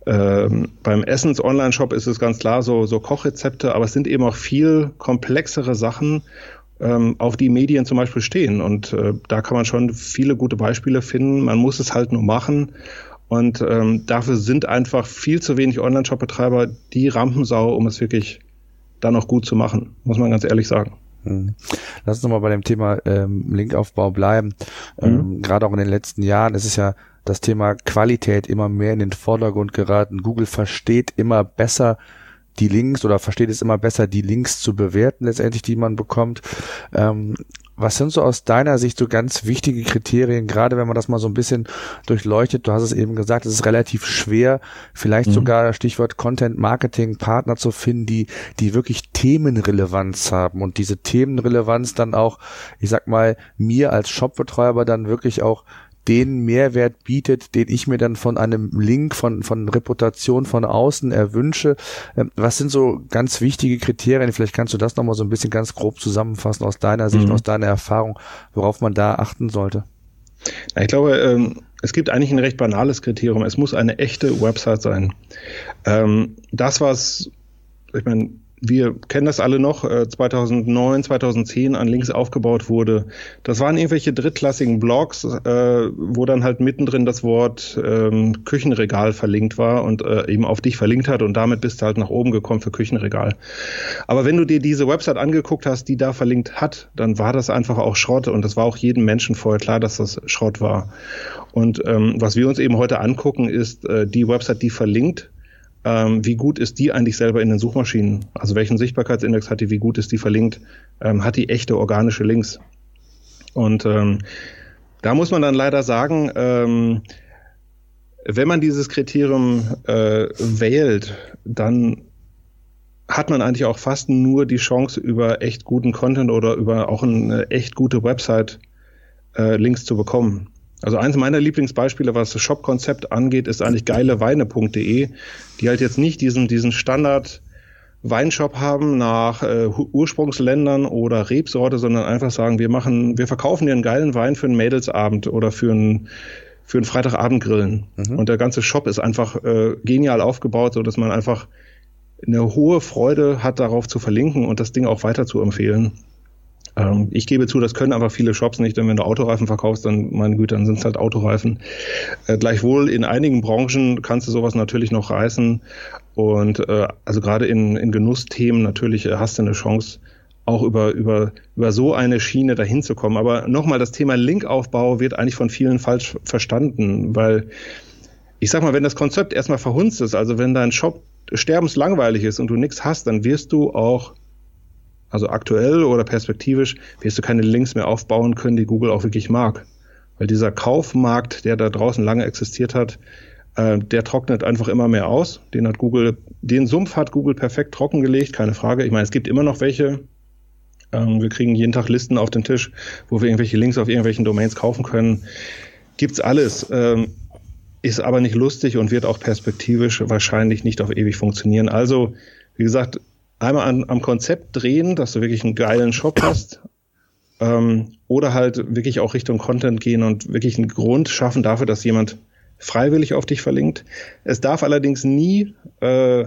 ähm, beim Essens-Online-Shop ist es ganz klar so, so Kochrezepte, aber es sind eben auch viel komplexere Sachen, ähm, auf die Medien zum Beispiel stehen. Und äh, da kann man schon viele gute Beispiele finden. Man muss es halt nur machen. Und ähm, dafür sind einfach viel zu wenig Online-Shop-Betreiber die Rampensau, um es wirklich dann auch gut zu machen, muss man ganz ehrlich sagen. Mhm. Lass uns nochmal bei dem Thema ähm, Linkaufbau bleiben. Ähm, mhm. Gerade auch in den letzten Jahren ist es ja das Thema Qualität immer mehr in den Vordergrund geraten. Google versteht immer besser die Links oder versteht es immer besser, die Links zu bewerten, letztendlich, die man bekommt. Ähm, was sind so aus deiner Sicht so ganz wichtige Kriterien, gerade wenn man das mal so ein bisschen durchleuchtet? Du hast es eben gesagt, es ist relativ schwer, vielleicht mhm. sogar Stichwort Content Marketing Partner zu finden, die, die wirklich Themenrelevanz haben und diese Themenrelevanz dann auch, ich sag mal, mir als Shopbetreiber dann wirklich auch den Mehrwert bietet, den ich mir dann von einem Link, von, von Reputation von außen erwünsche. Ähm, was sind so ganz wichtige Kriterien? Vielleicht kannst du das nochmal so ein bisschen ganz grob zusammenfassen aus deiner Sicht, mhm. aus deiner Erfahrung, worauf man da achten sollte. Ich glaube, ähm, es gibt eigentlich ein recht banales Kriterium. Es muss eine echte Website sein. Ähm, das, was, ich meine, wir kennen das alle noch, 2009, äh, 2010 an Links aufgebaut wurde. Das waren irgendwelche drittklassigen Blogs, äh, wo dann halt mittendrin das Wort ähm, Küchenregal verlinkt war und äh, eben auf dich verlinkt hat und damit bist du halt nach oben gekommen für Küchenregal. Aber wenn du dir diese Website angeguckt hast, die da verlinkt hat, dann war das einfach auch Schrott und das war auch jedem Menschen vorher klar, dass das Schrott war. Und ähm, was wir uns eben heute angucken, ist äh, die Website, die verlinkt, ähm, wie gut ist die eigentlich selber in den Suchmaschinen? Also welchen Sichtbarkeitsindex hat die, wie gut ist die verlinkt? Ähm, hat die echte organische Links? Und ähm, da muss man dann leider sagen, ähm, wenn man dieses Kriterium äh, wählt, dann hat man eigentlich auch fast nur die Chance, über echt guten Content oder über auch eine echt gute Website äh, Links zu bekommen. Also eins meiner Lieblingsbeispiele, was das Shop-Konzept angeht, ist eigentlich geileweine.de, die halt jetzt nicht diesen, diesen Standard Weinshop haben nach äh, Ursprungsländern oder Rebsorte, sondern einfach sagen, wir machen, wir verkaufen dir einen geilen Wein für einen Mädelsabend oder für einen für einen Freitagabendgrillen. Mhm. Und der ganze Shop ist einfach äh, genial aufgebaut, so dass man einfach eine hohe Freude hat, darauf zu verlinken und das Ding auch weiter zu empfehlen. Ähm, ich gebe zu, das können aber viele Shops nicht, denn wenn du Autoreifen verkaufst, dann, meine Güte, dann sind es halt Autoreifen. Äh, gleichwohl in einigen Branchen kannst du sowas natürlich noch reißen. Und äh, also gerade in, in Genussthemen natürlich äh, hast du eine Chance, auch über, über, über so eine Schiene dahin zu kommen. Aber nochmal, das Thema Linkaufbau wird eigentlich von vielen falsch verstanden, weil ich sag mal, wenn das Konzept erstmal verhunzt ist, also wenn dein Shop sterbenslangweilig ist und du nichts hast, dann wirst du auch, also aktuell oder perspektivisch, wirst du keine Links mehr aufbauen können, die Google auch wirklich mag. Weil dieser Kaufmarkt, der da draußen lange existiert hat, äh, der trocknet einfach immer mehr aus. Den hat Google, den Sumpf hat Google perfekt trockengelegt, keine Frage. Ich meine, es gibt immer noch welche. Ähm, wir kriegen jeden Tag Listen auf den Tisch, wo wir irgendwelche Links auf irgendwelchen Domains kaufen können. Gibt's alles. Ähm, ist aber nicht lustig und wird auch perspektivisch wahrscheinlich nicht auf ewig funktionieren. Also, wie gesagt, einmal an, am Konzept drehen, dass du wirklich einen geilen Shop hast. Ähm, oder halt wirklich auch Richtung Content gehen und wirklich einen Grund schaffen dafür, dass jemand freiwillig auf dich verlinkt. Es darf allerdings nie äh,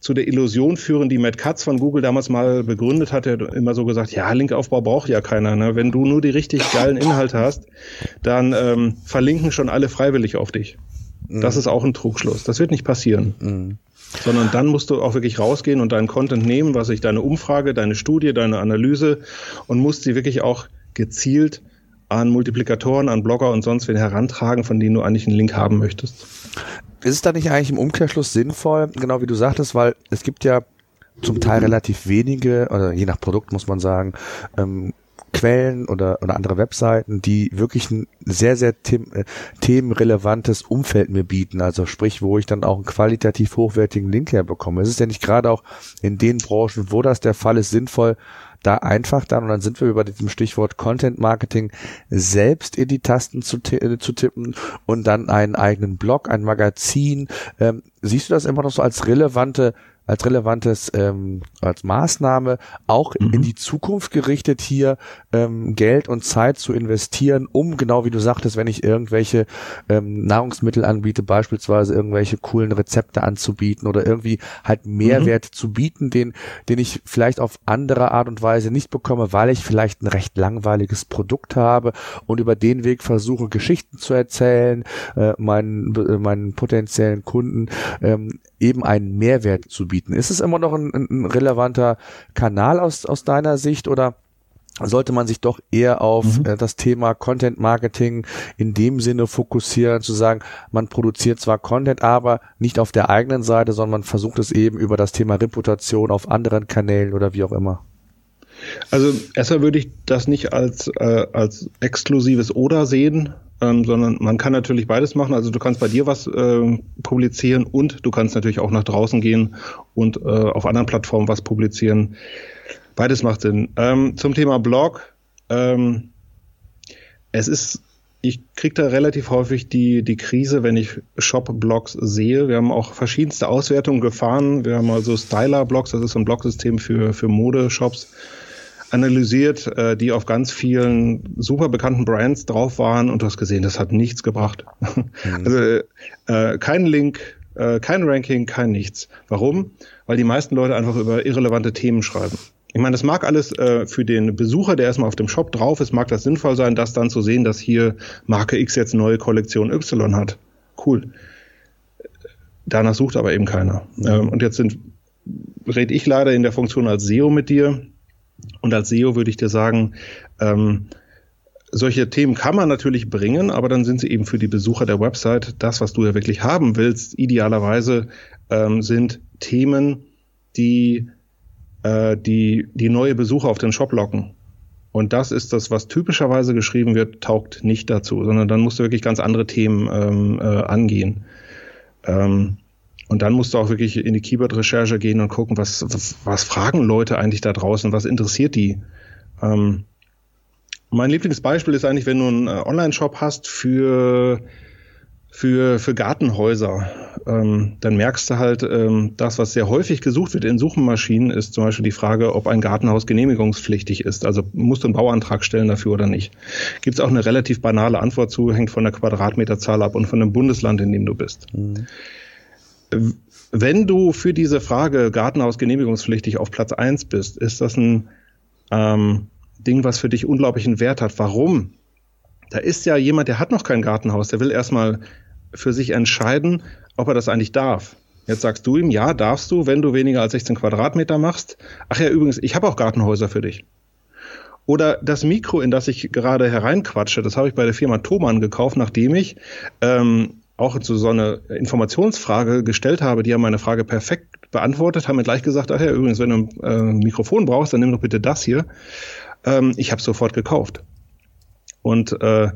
zu der Illusion führen, die Matt Katz von Google damals mal begründet hat. Er hat immer so gesagt, ja, Linkaufbau braucht ja keiner. Ne? Wenn du nur die richtig geilen Inhalte hast, dann ähm, verlinken schon alle freiwillig auf dich. Mhm. Das ist auch ein Trugschluss. Das wird nicht passieren. Mhm. Sondern dann musst du auch wirklich rausgehen und deinen Content nehmen, was ich deine Umfrage, deine Studie, deine Analyse und musst sie wirklich auch gezielt an Multiplikatoren, an Blogger und sonst wen herantragen, von denen du eigentlich einen Link haben möchtest. Ist es da nicht eigentlich im Umkehrschluss sinnvoll, genau wie du sagtest, weil es gibt ja zum Teil relativ wenige, oder je nach Produkt muss man sagen, ähm, Quellen oder, oder andere Webseiten, die wirklich ein sehr, sehr them äh, themenrelevantes Umfeld mir bieten. Also sprich, wo ich dann auch einen qualitativ hochwertigen Link herbekomme. Es ist ja nicht gerade auch in den Branchen, wo das der Fall ist, sinnvoll, da einfach dann, und dann sind wir über diesem Stichwort Content Marketing, selbst in die Tasten zu, äh, zu tippen und dann einen eigenen Blog, ein Magazin. Ähm, siehst du das immer noch so als relevante als relevantes, ähm, als Maßnahme auch mhm. in die Zukunft gerichtet hier ähm, Geld und Zeit zu investieren, um genau wie du sagtest, wenn ich irgendwelche ähm, Nahrungsmittel anbiete, beispielsweise irgendwelche coolen Rezepte anzubieten oder irgendwie halt Mehrwert mhm. zu bieten, den, den ich vielleicht auf andere Art und Weise nicht bekomme, weil ich vielleicht ein recht langweiliges Produkt habe und über den Weg versuche, Geschichten zu erzählen, äh, meinen, äh, meinen potenziellen Kunden ähm, eben einen Mehrwert zu bieten. Ist es immer noch ein, ein relevanter Kanal aus, aus deiner Sicht oder sollte man sich doch eher auf mhm. äh, das Thema Content Marketing in dem Sinne fokussieren, zu sagen, man produziert zwar Content, aber nicht auf der eigenen Seite, sondern man versucht es eben über das Thema Reputation auf anderen Kanälen oder wie auch immer. Also erstmal würde ich das nicht als, äh, als exklusives Oder sehen, ähm, sondern man kann natürlich beides machen. Also du kannst bei dir was äh, publizieren und du kannst natürlich auch nach draußen gehen und äh, auf anderen Plattformen was publizieren. Beides macht Sinn. Ähm, zum Thema Blog. Ähm, es ist, ich kriege da relativ häufig die, die Krise, wenn ich Shop-Blogs sehe. Wir haben auch verschiedenste Auswertungen gefahren. Wir haben also Styler-Blogs, das ist so ein Blogsystem für, für Modeshops. shops analysiert, äh, die auf ganz vielen super bekannten Brands drauf waren und du hast gesehen, das hat nichts gebracht. Mhm. Also äh, kein Link, äh, kein Ranking, kein nichts. Warum? Weil die meisten Leute einfach über irrelevante Themen schreiben. Ich meine, das mag alles äh, für den Besucher, der erstmal auf dem Shop drauf ist, mag das sinnvoll sein, das dann zu sehen, dass hier Marke X jetzt neue Kollektion Y hat. Cool. Danach sucht aber eben keiner. Ähm, und jetzt sind, rede ich leider in der Funktion als SEO mit dir und als SEO würde ich dir sagen, ähm, solche Themen kann man natürlich bringen, aber dann sind sie eben für die Besucher der Website das, was du ja wirklich haben willst. Idealerweise ähm, sind Themen, die, äh, die die neue Besucher auf den Shop locken. Und das ist das, was typischerweise geschrieben wird, taugt nicht dazu, sondern dann musst du wirklich ganz andere Themen ähm, äh, angehen. Ähm, und dann musst du auch wirklich in die Keyword-Recherche gehen und gucken, was, was, was fragen Leute eigentlich da draußen, was interessiert die. Ähm, mein Lieblingsbeispiel ist eigentlich, wenn du einen äh, Online-Shop hast für, für, für Gartenhäuser, ähm, dann merkst du halt, ähm, das, was sehr häufig gesucht wird in Suchmaschinen, ist zum Beispiel die Frage, ob ein Gartenhaus genehmigungspflichtig ist. Also musst du einen Bauantrag stellen dafür oder nicht. Gibt es auch eine relativ banale Antwort zu, hängt von der Quadratmeterzahl ab und von dem Bundesland, in dem du bist. Mhm wenn du für diese Frage Gartenhaus genehmigungspflichtig auf Platz eins bist, ist das ein ähm, Ding, was für dich unglaublichen Wert hat. Warum? Da ist ja jemand, der hat noch kein Gartenhaus, der will erstmal für sich entscheiden, ob er das eigentlich darf. Jetzt sagst du ihm, ja, darfst du, wenn du weniger als 16 Quadratmeter machst. Ach ja, übrigens, ich habe auch Gartenhäuser für dich. Oder das Mikro, in das ich gerade hereinquatsche, das habe ich bei der Firma Thomann gekauft, nachdem ich ähm, auch so, so eine Informationsfrage gestellt habe. Die haben meine Frage perfekt beantwortet, haben mir gleich gesagt, ach ja, übrigens, wenn du ein äh, Mikrofon brauchst, dann nimm doch bitte das hier. Ähm, ich habe sofort gekauft. Und äh,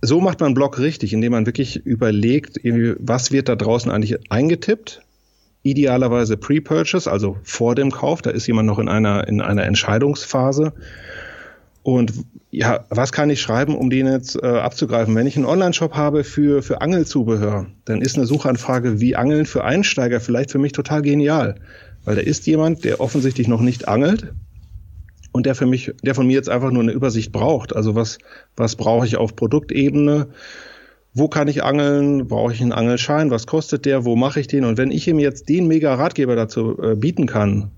so macht man einen Blog richtig, indem man wirklich überlegt, was wird da draußen eigentlich eingetippt. Idealerweise Pre-Purchase, also vor dem Kauf. Da ist jemand noch in einer, in einer Entscheidungsphase. Und ja, was kann ich schreiben, um den jetzt äh, abzugreifen? Wenn ich einen Online-Shop habe für, für Angelzubehör, dann ist eine Suchanfrage wie Angeln für Einsteiger vielleicht für mich total genial. Weil da ist jemand, der offensichtlich noch nicht angelt, und der für mich, der von mir jetzt einfach nur eine Übersicht braucht. Also was, was brauche ich auf Produktebene? Wo kann ich angeln? Brauche ich einen Angelschein? Was kostet der? Wo mache ich den? Und wenn ich ihm jetzt den mega Ratgeber dazu äh, bieten kann,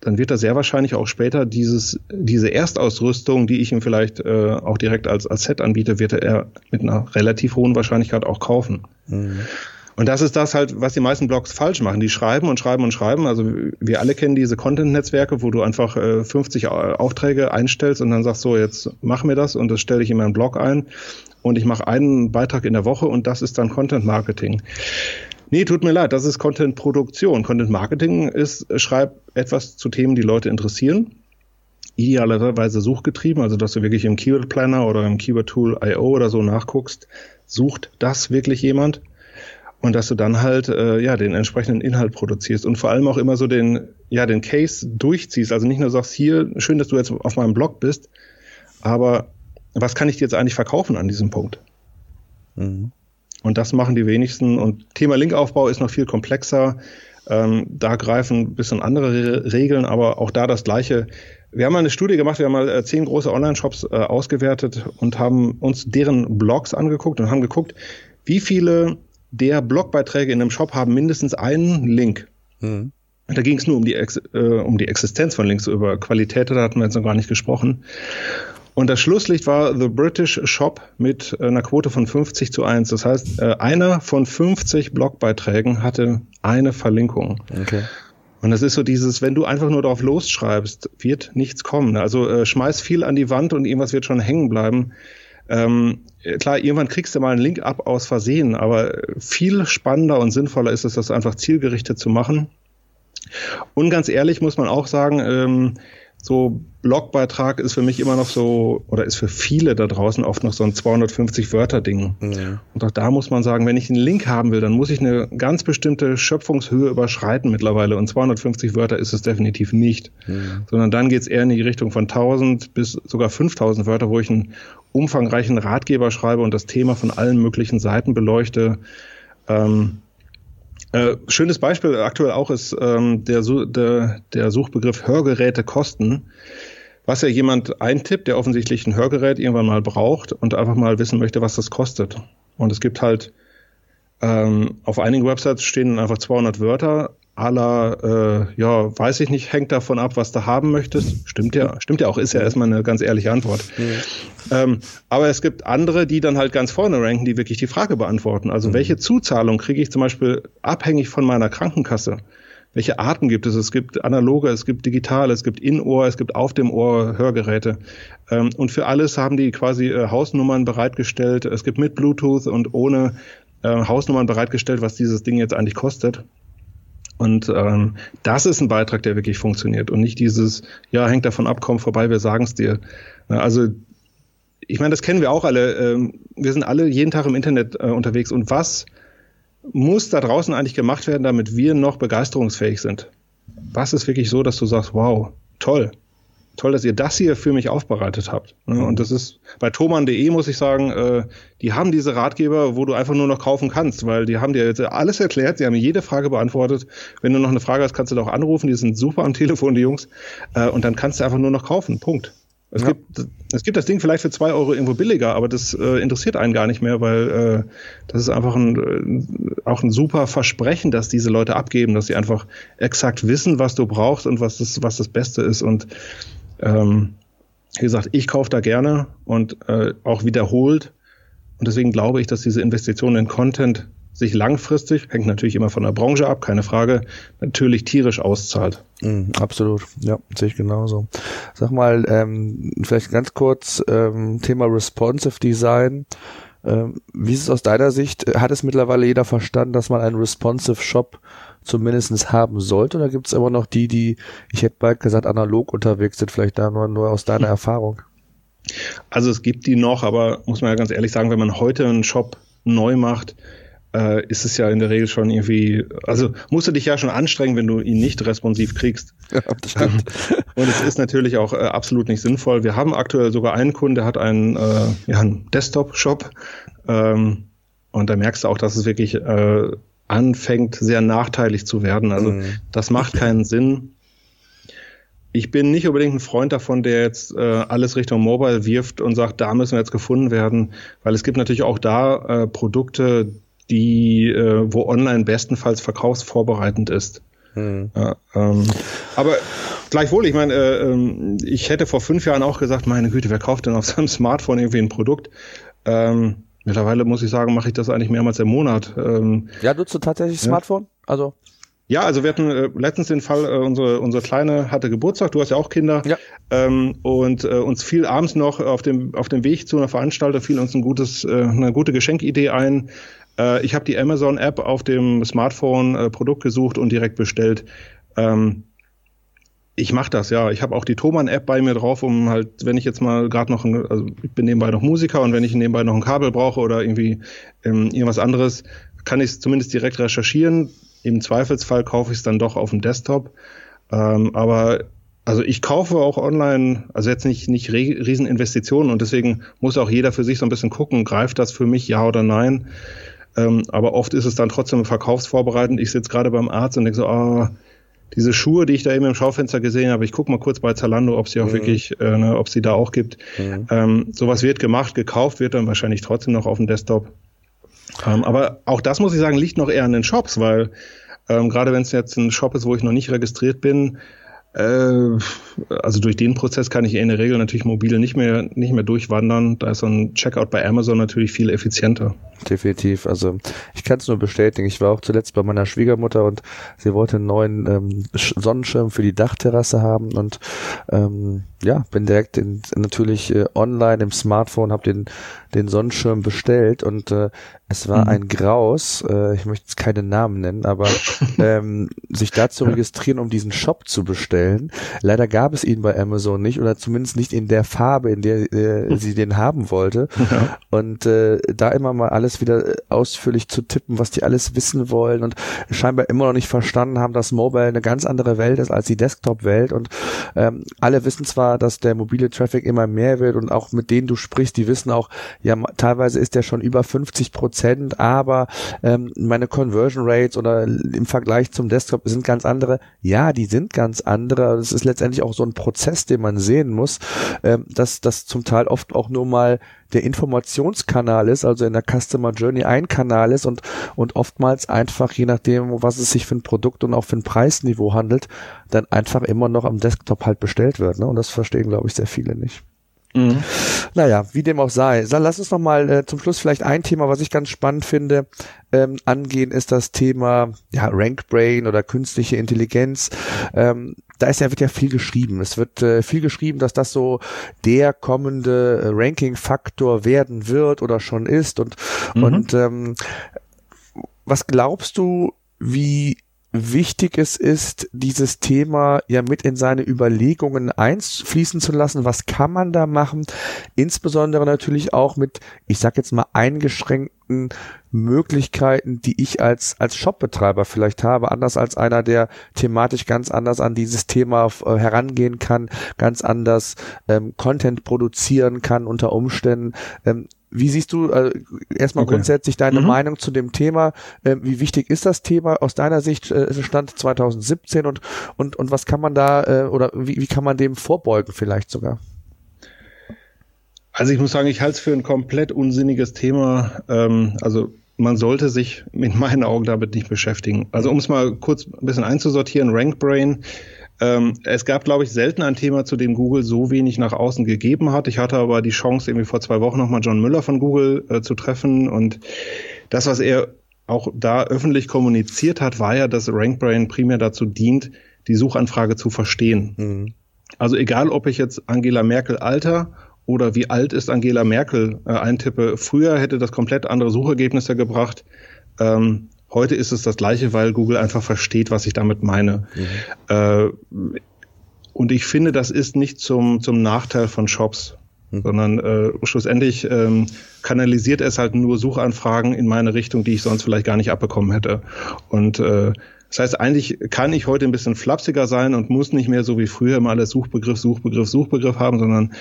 dann wird er sehr wahrscheinlich auch später dieses, diese Erstausrüstung, die ich ihm vielleicht äh, auch direkt als, als Set anbiete, wird er mit einer relativ hohen Wahrscheinlichkeit auch kaufen. Mhm. Und das ist das halt, was die meisten Blogs falsch machen. Die schreiben und schreiben und schreiben. Also wir alle kennen diese Content-Netzwerke, wo du einfach äh, 50 Aufträge einstellst und dann sagst so, jetzt mach mir das und das stelle ich in meinen Blog ein und ich mache einen Beitrag in der Woche und das ist dann Content-Marketing. Nee, tut mir leid, das ist Content-Produktion. Content-Marketing ist, schreib etwas zu Themen, die Leute interessieren idealerweise suchgetrieben, also dass du wirklich im Keyword Planner oder im Keyword Tool IO oder so nachguckst, sucht das wirklich jemand? und dass du dann halt äh, ja den entsprechenden Inhalt produzierst und vor allem auch immer so den ja den Case durchziehst. Also nicht nur sagst hier schön, dass du jetzt auf meinem Blog bist, aber was kann ich dir jetzt eigentlich verkaufen an diesem Punkt? Mhm. Und das machen die wenigsten. Und Thema Linkaufbau ist noch viel komplexer. Ähm, da greifen ein bisschen andere Re Regeln, aber auch da das Gleiche. Wir haben mal eine Studie gemacht, wir haben mal äh, zehn große Online-Shops äh, ausgewertet und haben uns deren Blogs angeguckt und haben geguckt, wie viele der Blogbeiträge in einem Shop haben mindestens einen Link. Mhm. Da ging es nur um die, Ex äh, um die Existenz von Links. Über Qualität, da hatten wir jetzt noch gar nicht gesprochen. Und das Schlusslicht war The British Shop mit einer Quote von 50 zu 1. Das heißt, äh, einer von 50 Blogbeiträgen hatte eine Verlinkung. Okay. Und das ist so dieses, wenn du einfach nur darauf losschreibst, wird nichts kommen. Also äh, schmeiß viel an die Wand und irgendwas wird schon hängen bleiben. Ähm, klar, irgendwann kriegst du mal einen Link ab aus Versehen, aber viel spannender und sinnvoller ist es, das einfach zielgerichtet zu machen. Und ganz ehrlich muss man auch sagen, ähm, so Blogbeitrag ist für mich immer noch so, oder ist für viele da draußen oft noch so ein 250 Wörter-Ding. Ja. Und auch da muss man sagen, wenn ich einen Link haben will, dann muss ich eine ganz bestimmte Schöpfungshöhe überschreiten mittlerweile. Und 250 Wörter ist es definitiv nicht. Ja. Sondern dann geht es eher in die Richtung von 1000 bis sogar 5000 Wörter, wo ich einen umfangreichen Ratgeber schreibe und das Thema von allen möglichen Seiten beleuchte. Ähm, äh, schönes Beispiel aktuell auch ist ähm, der, der, der Suchbegriff Hörgeräte kosten. Was ja jemand eintippt, der offensichtlich ein Hörgerät irgendwann mal braucht und einfach mal wissen möchte, was das kostet. Und es gibt halt ähm, auf einigen Websites stehen einfach 200 Wörter, aller, äh, ja, weiß ich nicht, hängt davon ab, was du haben möchtest. Stimmt ja, stimmt ja auch, ist ja erstmal eine ganz ehrliche Antwort. Ja. Ähm, aber es gibt andere, die dann halt ganz vorne ranken, die wirklich die Frage beantworten. Also mhm. welche Zuzahlung kriege ich zum Beispiel abhängig von meiner Krankenkasse? Welche Arten gibt es? Es gibt analoge, es gibt digitale, es gibt In-Ohr, es gibt auf dem Ohr Hörgeräte. Ähm, und für alles haben die quasi äh, Hausnummern bereitgestellt. Es gibt mit Bluetooth und ohne äh, Hausnummern bereitgestellt, was dieses Ding jetzt eigentlich kostet. Und ähm, das ist ein Beitrag, der wirklich funktioniert und nicht dieses, ja, hängt davon ab, komm vorbei, wir sagen es dir. Also ich meine, das kennen wir auch alle. Ähm, wir sind alle jeden Tag im Internet äh, unterwegs. Und was muss da draußen eigentlich gemacht werden, damit wir noch begeisterungsfähig sind? Was ist wirklich so, dass du sagst, wow, toll, toll, dass ihr das hier für mich aufbereitet habt. Ne? Und das ist bei thoman.de muss ich sagen, äh, die haben diese Ratgeber, wo du einfach nur noch kaufen kannst, weil die haben dir jetzt alles erklärt, sie haben jede Frage beantwortet. Wenn du noch eine Frage hast, kannst du doch anrufen, die sind super am Telefon, die Jungs, äh, und dann kannst du einfach nur noch kaufen. Punkt. Es, ja. gibt, es gibt das Ding vielleicht für zwei Euro irgendwo billiger, aber das äh, interessiert einen gar nicht mehr, weil äh, das ist einfach ein, äh, auch ein super Versprechen, dass diese Leute abgeben, dass sie einfach exakt wissen, was du brauchst und was das, was das Beste ist. Und ähm, wie gesagt, ich kaufe da gerne und äh, auch wiederholt. Und deswegen glaube ich, dass diese Investition in Content sich langfristig, hängt natürlich immer von der Branche ab, keine Frage, natürlich tierisch auszahlt. Mm, absolut, ja, sehe ich genauso. Sag mal, ähm, vielleicht ganz kurz ähm, Thema Responsive Design. Ähm, wie ist es aus deiner Sicht? Hat es mittlerweile jeder verstanden, dass man einen Responsive Shop zumindest haben sollte? Oder gibt es immer noch die, die, ich hätte bald gesagt, analog unterwegs sind, vielleicht da nur, nur aus deiner Erfahrung? Also es gibt die noch, aber muss man ja ganz ehrlich sagen, wenn man heute einen Shop neu macht, äh, ist es ja in der Regel schon irgendwie, also musst du dich ja schon anstrengen, wenn du ihn nicht responsiv kriegst. Ja. Und es ist natürlich auch äh, absolut nicht sinnvoll. Wir haben aktuell sogar einen Kunden, der hat einen, äh, ja, einen Desktop-Shop. Ähm, und da merkst du auch, dass es wirklich äh, anfängt, sehr nachteilig zu werden. Also mhm. das macht keinen Sinn. Ich bin nicht unbedingt ein Freund davon, der jetzt äh, alles Richtung Mobile wirft und sagt, da müssen wir jetzt gefunden werden, weil es gibt natürlich auch da äh, Produkte, die, äh, wo online bestenfalls verkaufsvorbereitend ist. Mhm. Ja, ähm, aber gleichwohl, ich meine, äh, ähm, ich hätte vor fünf Jahren auch gesagt, meine Güte, wer kauft denn auf seinem Smartphone irgendwie ein Produkt? Ähm, mittlerweile muss ich sagen, mache ich das eigentlich mehrmals im Monat. Ähm, ja, nutzt du tatsächlich Smartphone? Also ja, also wir hatten äh, letztens den Fall, äh, unsere, unsere Kleine hatte Geburtstag, du hast ja auch Kinder. Ja. Ähm, und äh, uns fiel abends noch auf dem, auf dem Weg zu einer Veranstaltung, fiel uns ein gutes, äh, eine gute Geschenkidee ein. Äh, ich habe die Amazon-App auf dem Smartphone äh, Produkt gesucht und direkt bestellt. Ähm, ich mache das, ja. Ich habe auch die Thomann-App bei mir drauf, um halt, wenn ich jetzt mal gerade noch, ein, also ich bin nebenbei noch Musiker und wenn ich nebenbei noch ein Kabel brauche oder irgendwie ähm, irgendwas anderes, kann ich es zumindest direkt recherchieren im Zweifelsfall kaufe ich es dann doch auf dem Desktop. Ähm, aber also ich kaufe auch online, also jetzt nicht, nicht Rieseninvestitionen und deswegen muss auch jeder für sich so ein bisschen gucken, greift das für mich ja oder nein. Ähm, aber oft ist es dann trotzdem verkaufsvorbereitend. Ich sitze gerade beim Arzt und denke so, ah, diese Schuhe, die ich da eben im Schaufenster gesehen habe, ich gucke mal kurz bei Zalando, ob sie auch mhm. wirklich, äh, ne, ob sie da auch gibt. Mhm. Ähm, sowas wird gemacht, gekauft wird dann wahrscheinlich trotzdem noch auf dem Desktop. Ähm, aber auch das muss ich sagen, liegt noch eher an den Shops, weil ähm, gerade wenn es jetzt ein Shop ist, wo ich noch nicht registriert bin, also durch den Prozess kann ich in der Regel natürlich mobil nicht mehr, nicht mehr durchwandern. Da ist so ein Checkout bei Amazon natürlich viel effizienter. Definitiv. Also ich kann es nur bestätigen. Ich war auch zuletzt bei meiner Schwiegermutter und sie wollte einen neuen ähm, Sonnenschirm für die Dachterrasse haben und ähm, ja, bin direkt in, natürlich äh, online im Smartphone, habe den den Sonnenschirm bestellt und äh, es war mhm. ein Graus, äh, ich möchte jetzt keine Namen nennen, aber ähm, sich da zu registrieren, um diesen Shop zu bestellen. Leider gab es ihn bei Amazon nicht oder zumindest nicht in der Farbe, in der äh, sie den haben wollte. Ja. Und äh, da immer mal alles wieder äh, ausführlich zu tippen, was die alles wissen wollen und scheinbar immer noch nicht verstanden haben, dass Mobile eine ganz andere Welt ist als die Desktop-Welt. Und ähm, alle wissen zwar, dass der mobile Traffic immer mehr wird und auch mit denen du sprichst, die wissen auch, ja, teilweise ist der schon über 50 Prozent, aber ähm, meine Conversion Rates oder im Vergleich zum Desktop sind ganz andere. Ja, die sind ganz andere. Das ist letztendlich auch so ein Prozess, den man sehen muss, ähm, dass das zum Teil oft auch nur mal der Informationskanal ist, also in der Customer Journey ein Kanal ist und, und oftmals einfach, je nachdem, was es sich für ein Produkt und auch für ein Preisniveau handelt, dann einfach immer noch am Desktop halt bestellt wird. Ne? Und das verstehen, glaube ich, sehr viele nicht. Mhm. Naja, wie dem auch sei. Lass uns noch mal äh, zum Schluss vielleicht ein Thema, was ich ganz spannend finde, ähm, angehen, ist das Thema ja, Rankbrain oder künstliche Intelligenz. Ähm, da ist ja, wird ja viel geschrieben. Es wird äh, viel geschrieben, dass das so der kommende äh, Ranking-Faktor werden wird oder schon ist. Und, mhm. und ähm, was glaubst du, wie wichtig es ist, dieses Thema ja mit in seine Überlegungen einfließen zu lassen. Was kann man da machen? Insbesondere natürlich auch mit, ich sag jetzt mal, eingeschränkten Möglichkeiten, die ich als, als Shopbetreiber vielleicht habe, anders als einer, der thematisch ganz anders an dieses Thema äh, herangehen kann, ganz anders ähm, Content produzieren kann unter Umständen. Ähm, wie siehst du äh, erstmal okay. grundsätzlich deine mhm. Meinung zu dem Thema? Äh, wie wichtig ist das Thema aus deiner Sicht äh, Stand 2017 und und und was kann man da äh, oder wie, wie kann man dem vorbeugen vielleicht sogar? Also ich muss sagen, ich halte es für ein komplett unsinniges Thema. Ähm, also man sollte sich in meinen Augen damit nicht beschäftigen. Also um es mal kurz ein bisschen einzusortieren, RankBrain ähm, es gab, glaube ich, selten ein Thema, zu dem Google so wenig nach außen gegeben hat. Ich hatte aber die Chance, irgendwie vor zwei Wochen nochmal John Müller von Google äh, zu treffen und das, was er auch da öffentlich kommuniziert hat, war ja, dass RankBrain primär dazu dient, die Suchanfrage zu verstehen. Mhm. Also egal, ob ich jetzt Angela Merkel Alter oder wie alt ist Angela Merkel äh, eintippe, früher hätte das komplett andere Suchergebnisse gebracht. Ähm, heute ist es das gleiche, weil Google einfach versteht, was ich damit meine. Mhm. Äh, und ich finde, das ist nicht zum, zum Nachteil von Shops, mhm. sondern äh, schlussendlich ähm, kanalisiert es halt nur Suchanfragen in meine Richtung, die ich sonst vielleicht gar nicht abbekommen hätte. Und äh, das heißt, eigentlich kann ich heute ein bisschen flapsiger sein und muss nicht mehr so wie früher immer alles Suchbegriff, Suchbegriff, Suchbegriff haben, sondern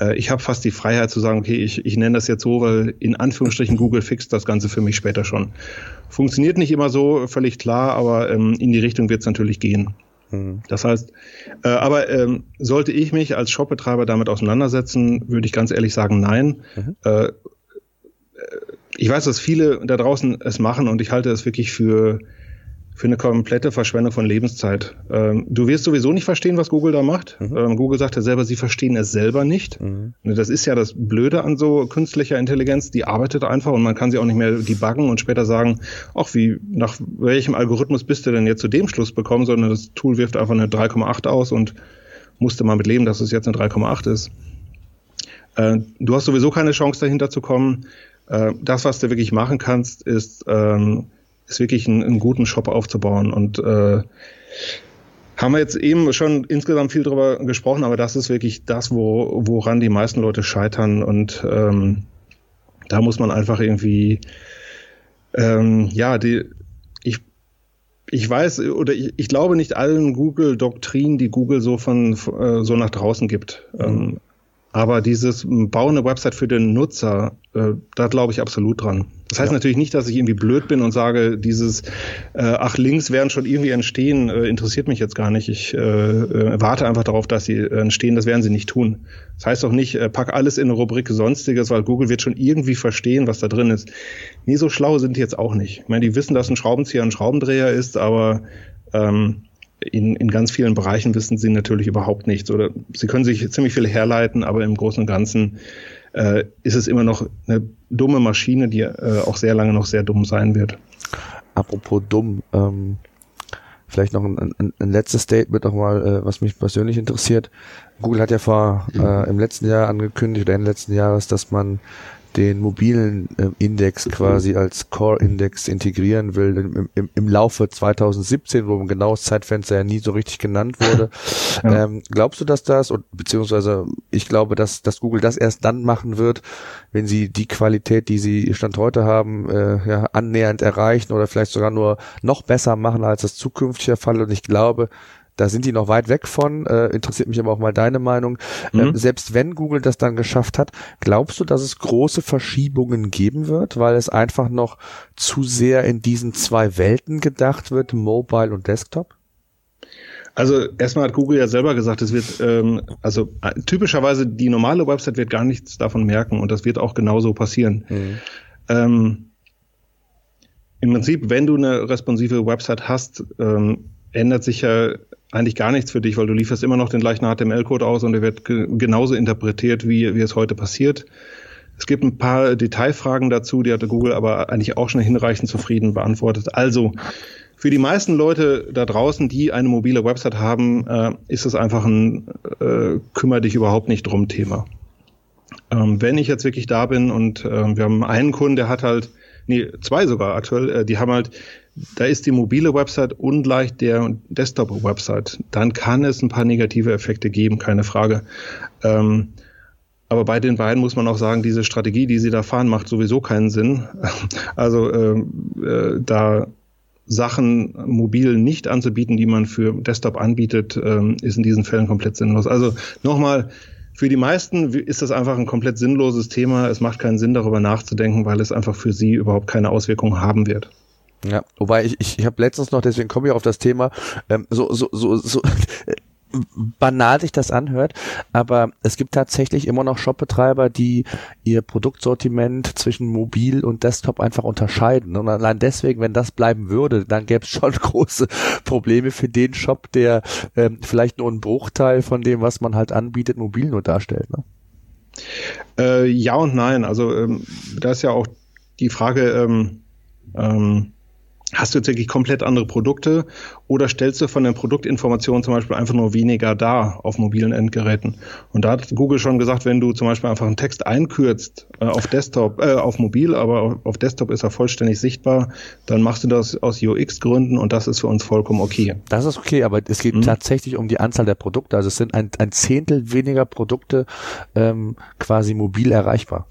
äh, ich habe fast die Freiheit zu sagen, okay, ich, ich nenne das jetzt so, weil in Anführungsstrichen Google fixt das Ganze für mich später schon. Funktioniert nicht immer so, völlig klar, aber ähm, in die Richtung wird es natürlich gehen. Mhm. Das heißt, äh, aber ähm, sollte ich mich als Shopbetreiber damit auseinandersetzen, würde ich ganz ehrlich sagen, nein. Mhm. Äh, ich weiß, dass viele da draußen es machen und ich halte es wirklich für für eine komplette Verschwendung von Lebenszeit. Ähm, du wirst sowieso nicht verstehen, was Google da macht. Mhm. Ähm, Google sagt ja selber, sie verstehen es selber nicht. Mhm. Das ist ja das Blöde an so künstlicher Intelligenz. Die arbeitet einfach und man kann sie auch nicht mehr debuggen und später sagen, ach, wie, nach welchem Algorithmus bist du denn jetzt zu dem Schluss bekommen, sondern das Tool wirft einfach eine 3,8 aus und musste mal mit leben, dass es jetzt eine 3,8 ist. Äh, du hast sowieso keine Chance dahinter zu kommen. Äh, das, was du wirklich machen kannst, ist, ähm, ist wirklich einen, einen guten Shop aufzubauen. Und äh, haben wir jetzt eben schon insgesamt viel drüber gesprochen, aber das ist wirklich das, wo, woran die meisten Leute scheitern. Und ähm, da muss man einfach irgendwie, ähm, ja, die, ich, ich weiß oder ich, ich glaube nicht allen Google-Doktrinen, die Google so von äh, so nach draußen gibt. Mhm. Ähm, aber dieses Bau eine Website für den Nutzer, äh, da glaube ich absolut dran. Das heißt ja. natürlich nicht, dass ich irgendwie blöd bin und sage, dieses äh, ach Links werden schon irgendwie entstehen, äh, interessiert mich jetzt gar nicht. Ich äh, äh, warte einfach darauf, dass sie entstehen. Das werden sie nicht tun. Das heißt auch nicht, äh, pack alles in eine Rubrik Sonstiges, weil Google wird schon irgendwie verstehen, was da drin ist. Nee, so schlau sind die jetzt auch nicht. Ich meine, die wissen, dass ein Schraubenzieher ein Schraubendreher ist, aber ähm, in, in ganz vielen Bereichen wissen sie natürlich überhaupt nichts oder sie können sich ziemlich viel herleiten, aber im Großen und Ganzen äh, ist es immer noch eine dumme Maschine, die äh, auch sehr lange noch sehr dumm sein wird. Apropos dumm, ähm, vielleicht noch ein, ein, ein letztes Statement nochmal, äh, was mich persönlich interessiert. Google hat ja vor äh, im letzten Jahr angekündigt oder Ende letzten Jahres, dass man den mobilen äh, Index quasi als Core-Index integrieren will im, im, im Laufe 2017, wo ein genaues Zeitfenster ja nie so richtig genannt wurde. Ja. Ähm, glaubst du, dass das, und, beziehungsweise ich glaube, dass, dass Google das erst dann machen wird, wenn sie die Qualität, die sie Stand heute haben, äh, ja, annähernd erreichen oder vielleicht sogar nur noch besser machen, als das zukünftig der Fall. Und ich glaube, da sind die noch weit weg von. Äh, interessiert mich aber auch mal deine Meinung. Mhm. Ähm, selbst wenn Google das dann geschafft hat, glaubst du, dass es große Verschiebungen geben wird, weil es einfach noch zu sehr in diesen zwei Welten gedacht wird, Mobile und Desktop? Also erstmal hat Google ja selber gesagt, es wird, ähm, also äh, typischerweise die normale Website wird gar nichts davon merken und das wird auch genauso passieren. Mhm. Ähm, Im Prinzip, wenn du eine responsive Website hast, ähm, ändert sich ja eigentlich gar nichts für dich, weil du lieferst immer noch den gleichen HTML-Code aus und der wird genauso interpretiert, wie, wie es heute passiert. Es gibt ein paar Detailfragen dazu, die hatte Google aber eigentlich auch schon hinreichend zufrieden beantwortet. Also für die meisten Leute da draußen, die eine mobile Website haben, äh, ist es einfach ein äh, kümmere dich überhaupt nicht drum Thema. Ähm, wenn ich jetzt wirklich da bin und äh, wir haben einen Kunden, der hat halt, nee, zwei sogar aktuell, äh, die haben halt da ist die mobile Website ungleich der Desktop-Website. Dann kann es ein paar negative Effekte geben, keine Frage. Ähm, aber bei den beiden muss man auch sagen, diese Strategie, die sie da fahren, macht sowieso keinen Sinn. Also äh, äh, da Sachen mobil nicht anzubieten, die man für Desktop anbietet, äh, ist in diesen Fällen komplett sinnlos. Also nochmal, für die meisten ist das einfach ein komplett sinnloses Thema. Es macht keinen Sinn, darüber nachzudenken, weil es einfach für sie überhaupt keine Auswirkungen haben wird. Ja, wobei ich, ich, ich habe letztens noch, deswegen komme ich auf das Thema, ähm, so, so, so, so banal sich das anhört, aber es gibt tatsächlich immer noch Shopbetreiber, die ihr Produktsortiment zwischen Mobil und Desktop einfach unterscheiden. Und allein deswegen, wenn das bleiben würde, dann gäbe es schon große Probleme für den Shop, der ähm, vielleicht nur einen Bruchteil von dem, was man halt anbietet, mobil nur darstellt. Ne? Äh, ja und nein. Also ähm, da ist ja auch die Frage, ähm, ähm, Hast du jetzt wirklich komplett andere Produkte oder stellst du von den Produktinformationen zum Beispiel einfach nur weniger dar auf mobilen Endgeräten? Und da hat Google schon gesagt, wenn du zum Beispiel einfach einen Text einkürzt äh, auf Desktop, äh, auf mobil, aber auf Desktop ist er vollständig sichtbar, dann machst du das aus UX-Gründen und das ist für uns vollkommen okay. Das ist okay, aber es geht mhm. tatsächlich um die Anzahl der Produkte. Also es sind ein, ein Zehntel weniger Produkte ähm, quasi mobil erreichbar.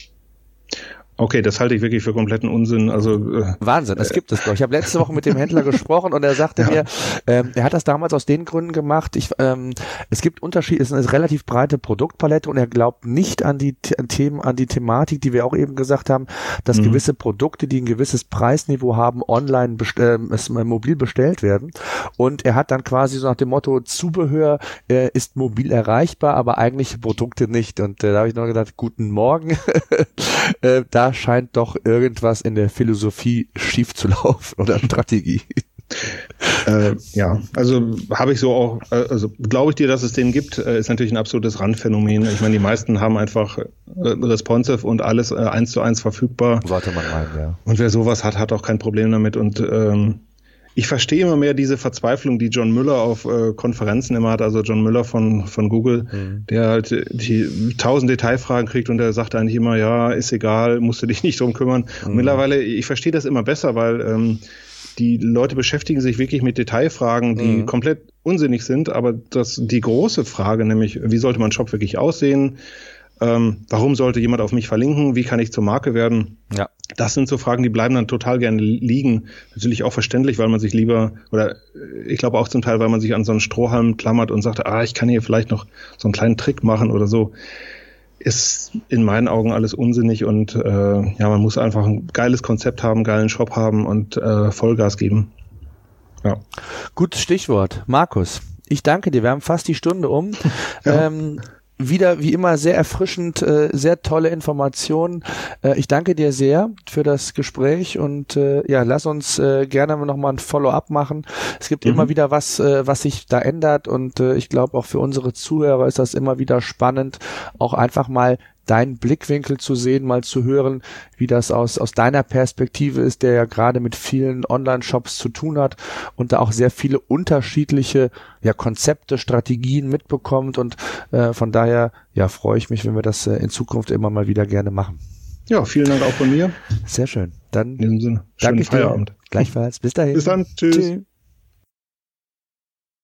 Okay, das halte ich wirklich für kompletten Unsinn. Also äh, Wahnsinn, es gibt es doch. Ich habe letzte Woche mit dem Händler gesprochen und er sagte ja. mir, ähm, er hat das damals aus den Gründen gemacht. Ich, ähm, es gibt Unterschiede, es ist eine relativ breite Produktpalette und er glaubt nicht an die Themen, an die Thematik, die wir auch eben gesagt haben, dass mhm. gewisse Produkte, die ein gewisses Preisniveau haben, online best äh, mobil bestellt werden. Und er hat dann quasi so nach dem Motto Zubehör äh, ist mobil erreichbar, aber eigentliche Produkte nicht. Und äh, da habe ich noch gedacht, guten Morgen. äh, da scheint doch irgendwas in der Philosophie schief zu laufen oder Strategie. Äh, ja, also habe ich so auch, äh, also glaube ich dir, dass es den gibt, äh, ist natürlich ein absolutes Randphänomen. Ich meine, die meisten haben einfach äh, responsive und alles eins zu eins verfügbar. Sollte man meinen, ja. Und wer sowas hat, hat auch kein Problem damit. Und ähm, ich verstehe immer mehr diese Verzweiflung, die John Müller auf äh, Konferenzen immer hat, also John Müller von, von Google, mhm. der halt die tausend Detailfragen kriegt und der sagt eigentlich immer, ja, ist egal, musst du dich nicht drum kümmern. Mhm. Und mittlerweile, ich verstehe das immer besser, weil ähm, die Leute beschäftigen sich wirklich mit Detailfragen, die mhm. komplett unsinnig sind, aber das die große Frage, nämlich wie sollte mein Shop wirklich aussehen? Ähm, warum sollte jemand auf mich verlinken? Wie kann ich zur Marke werden? Ja. Das sind so Fragen, die bleiben dann total gerne liegen. Natürlich auch verständlich, weil man sich lieber, oder ich glaube auch zum Teil, weil man sich an so einen Strohhalm klammert und sagt, ah, ich kann hier vielleicht noch so einen kleinen Trick machen oder so. Ist in meinen Augen alles unsinnig und äh, ja, man muss einfach ein geiles Konzept haben, geilen Shop haben und äh, Vollgas geben. Ja. Gutes Stichwort. Markus, ich danke dir. Wir haben fast die Stunde um. Ja. Ähm, wieder wie immer sehr erfrischend, äh, sehr tolle Informationen. Äh, ich danke dir sehr für das Gespräch und äh, ja, lass uns gerne noch mal ein Follow-up machen. Es gibt mhm. immer wieder was, was sich da ändert und ich glaube auch für unsere Zuhörer ist das immer wieder spannend, auch einfach mal deinen Blickwinkel zu sehen, mal zu hören, wie das aus, aus deiner Perspektive ist, der ja gerade mit vielen Online-Shops zu tun hat und da auch sehr viele unterschiedliche ja, Konzepte, Strategien mitbekommt und äh, von daher ja freue ich mich, wenn wir das äh, in Zukunft immer mal wieder gerne machen. Ja, vielen Dank auch von mir. Sehr schön. Dann in diesem Sinne, schönen danke Feierabend. Dir. Gleichfalls. Bis dahin. Bis dann. Tschüss. Tschüss.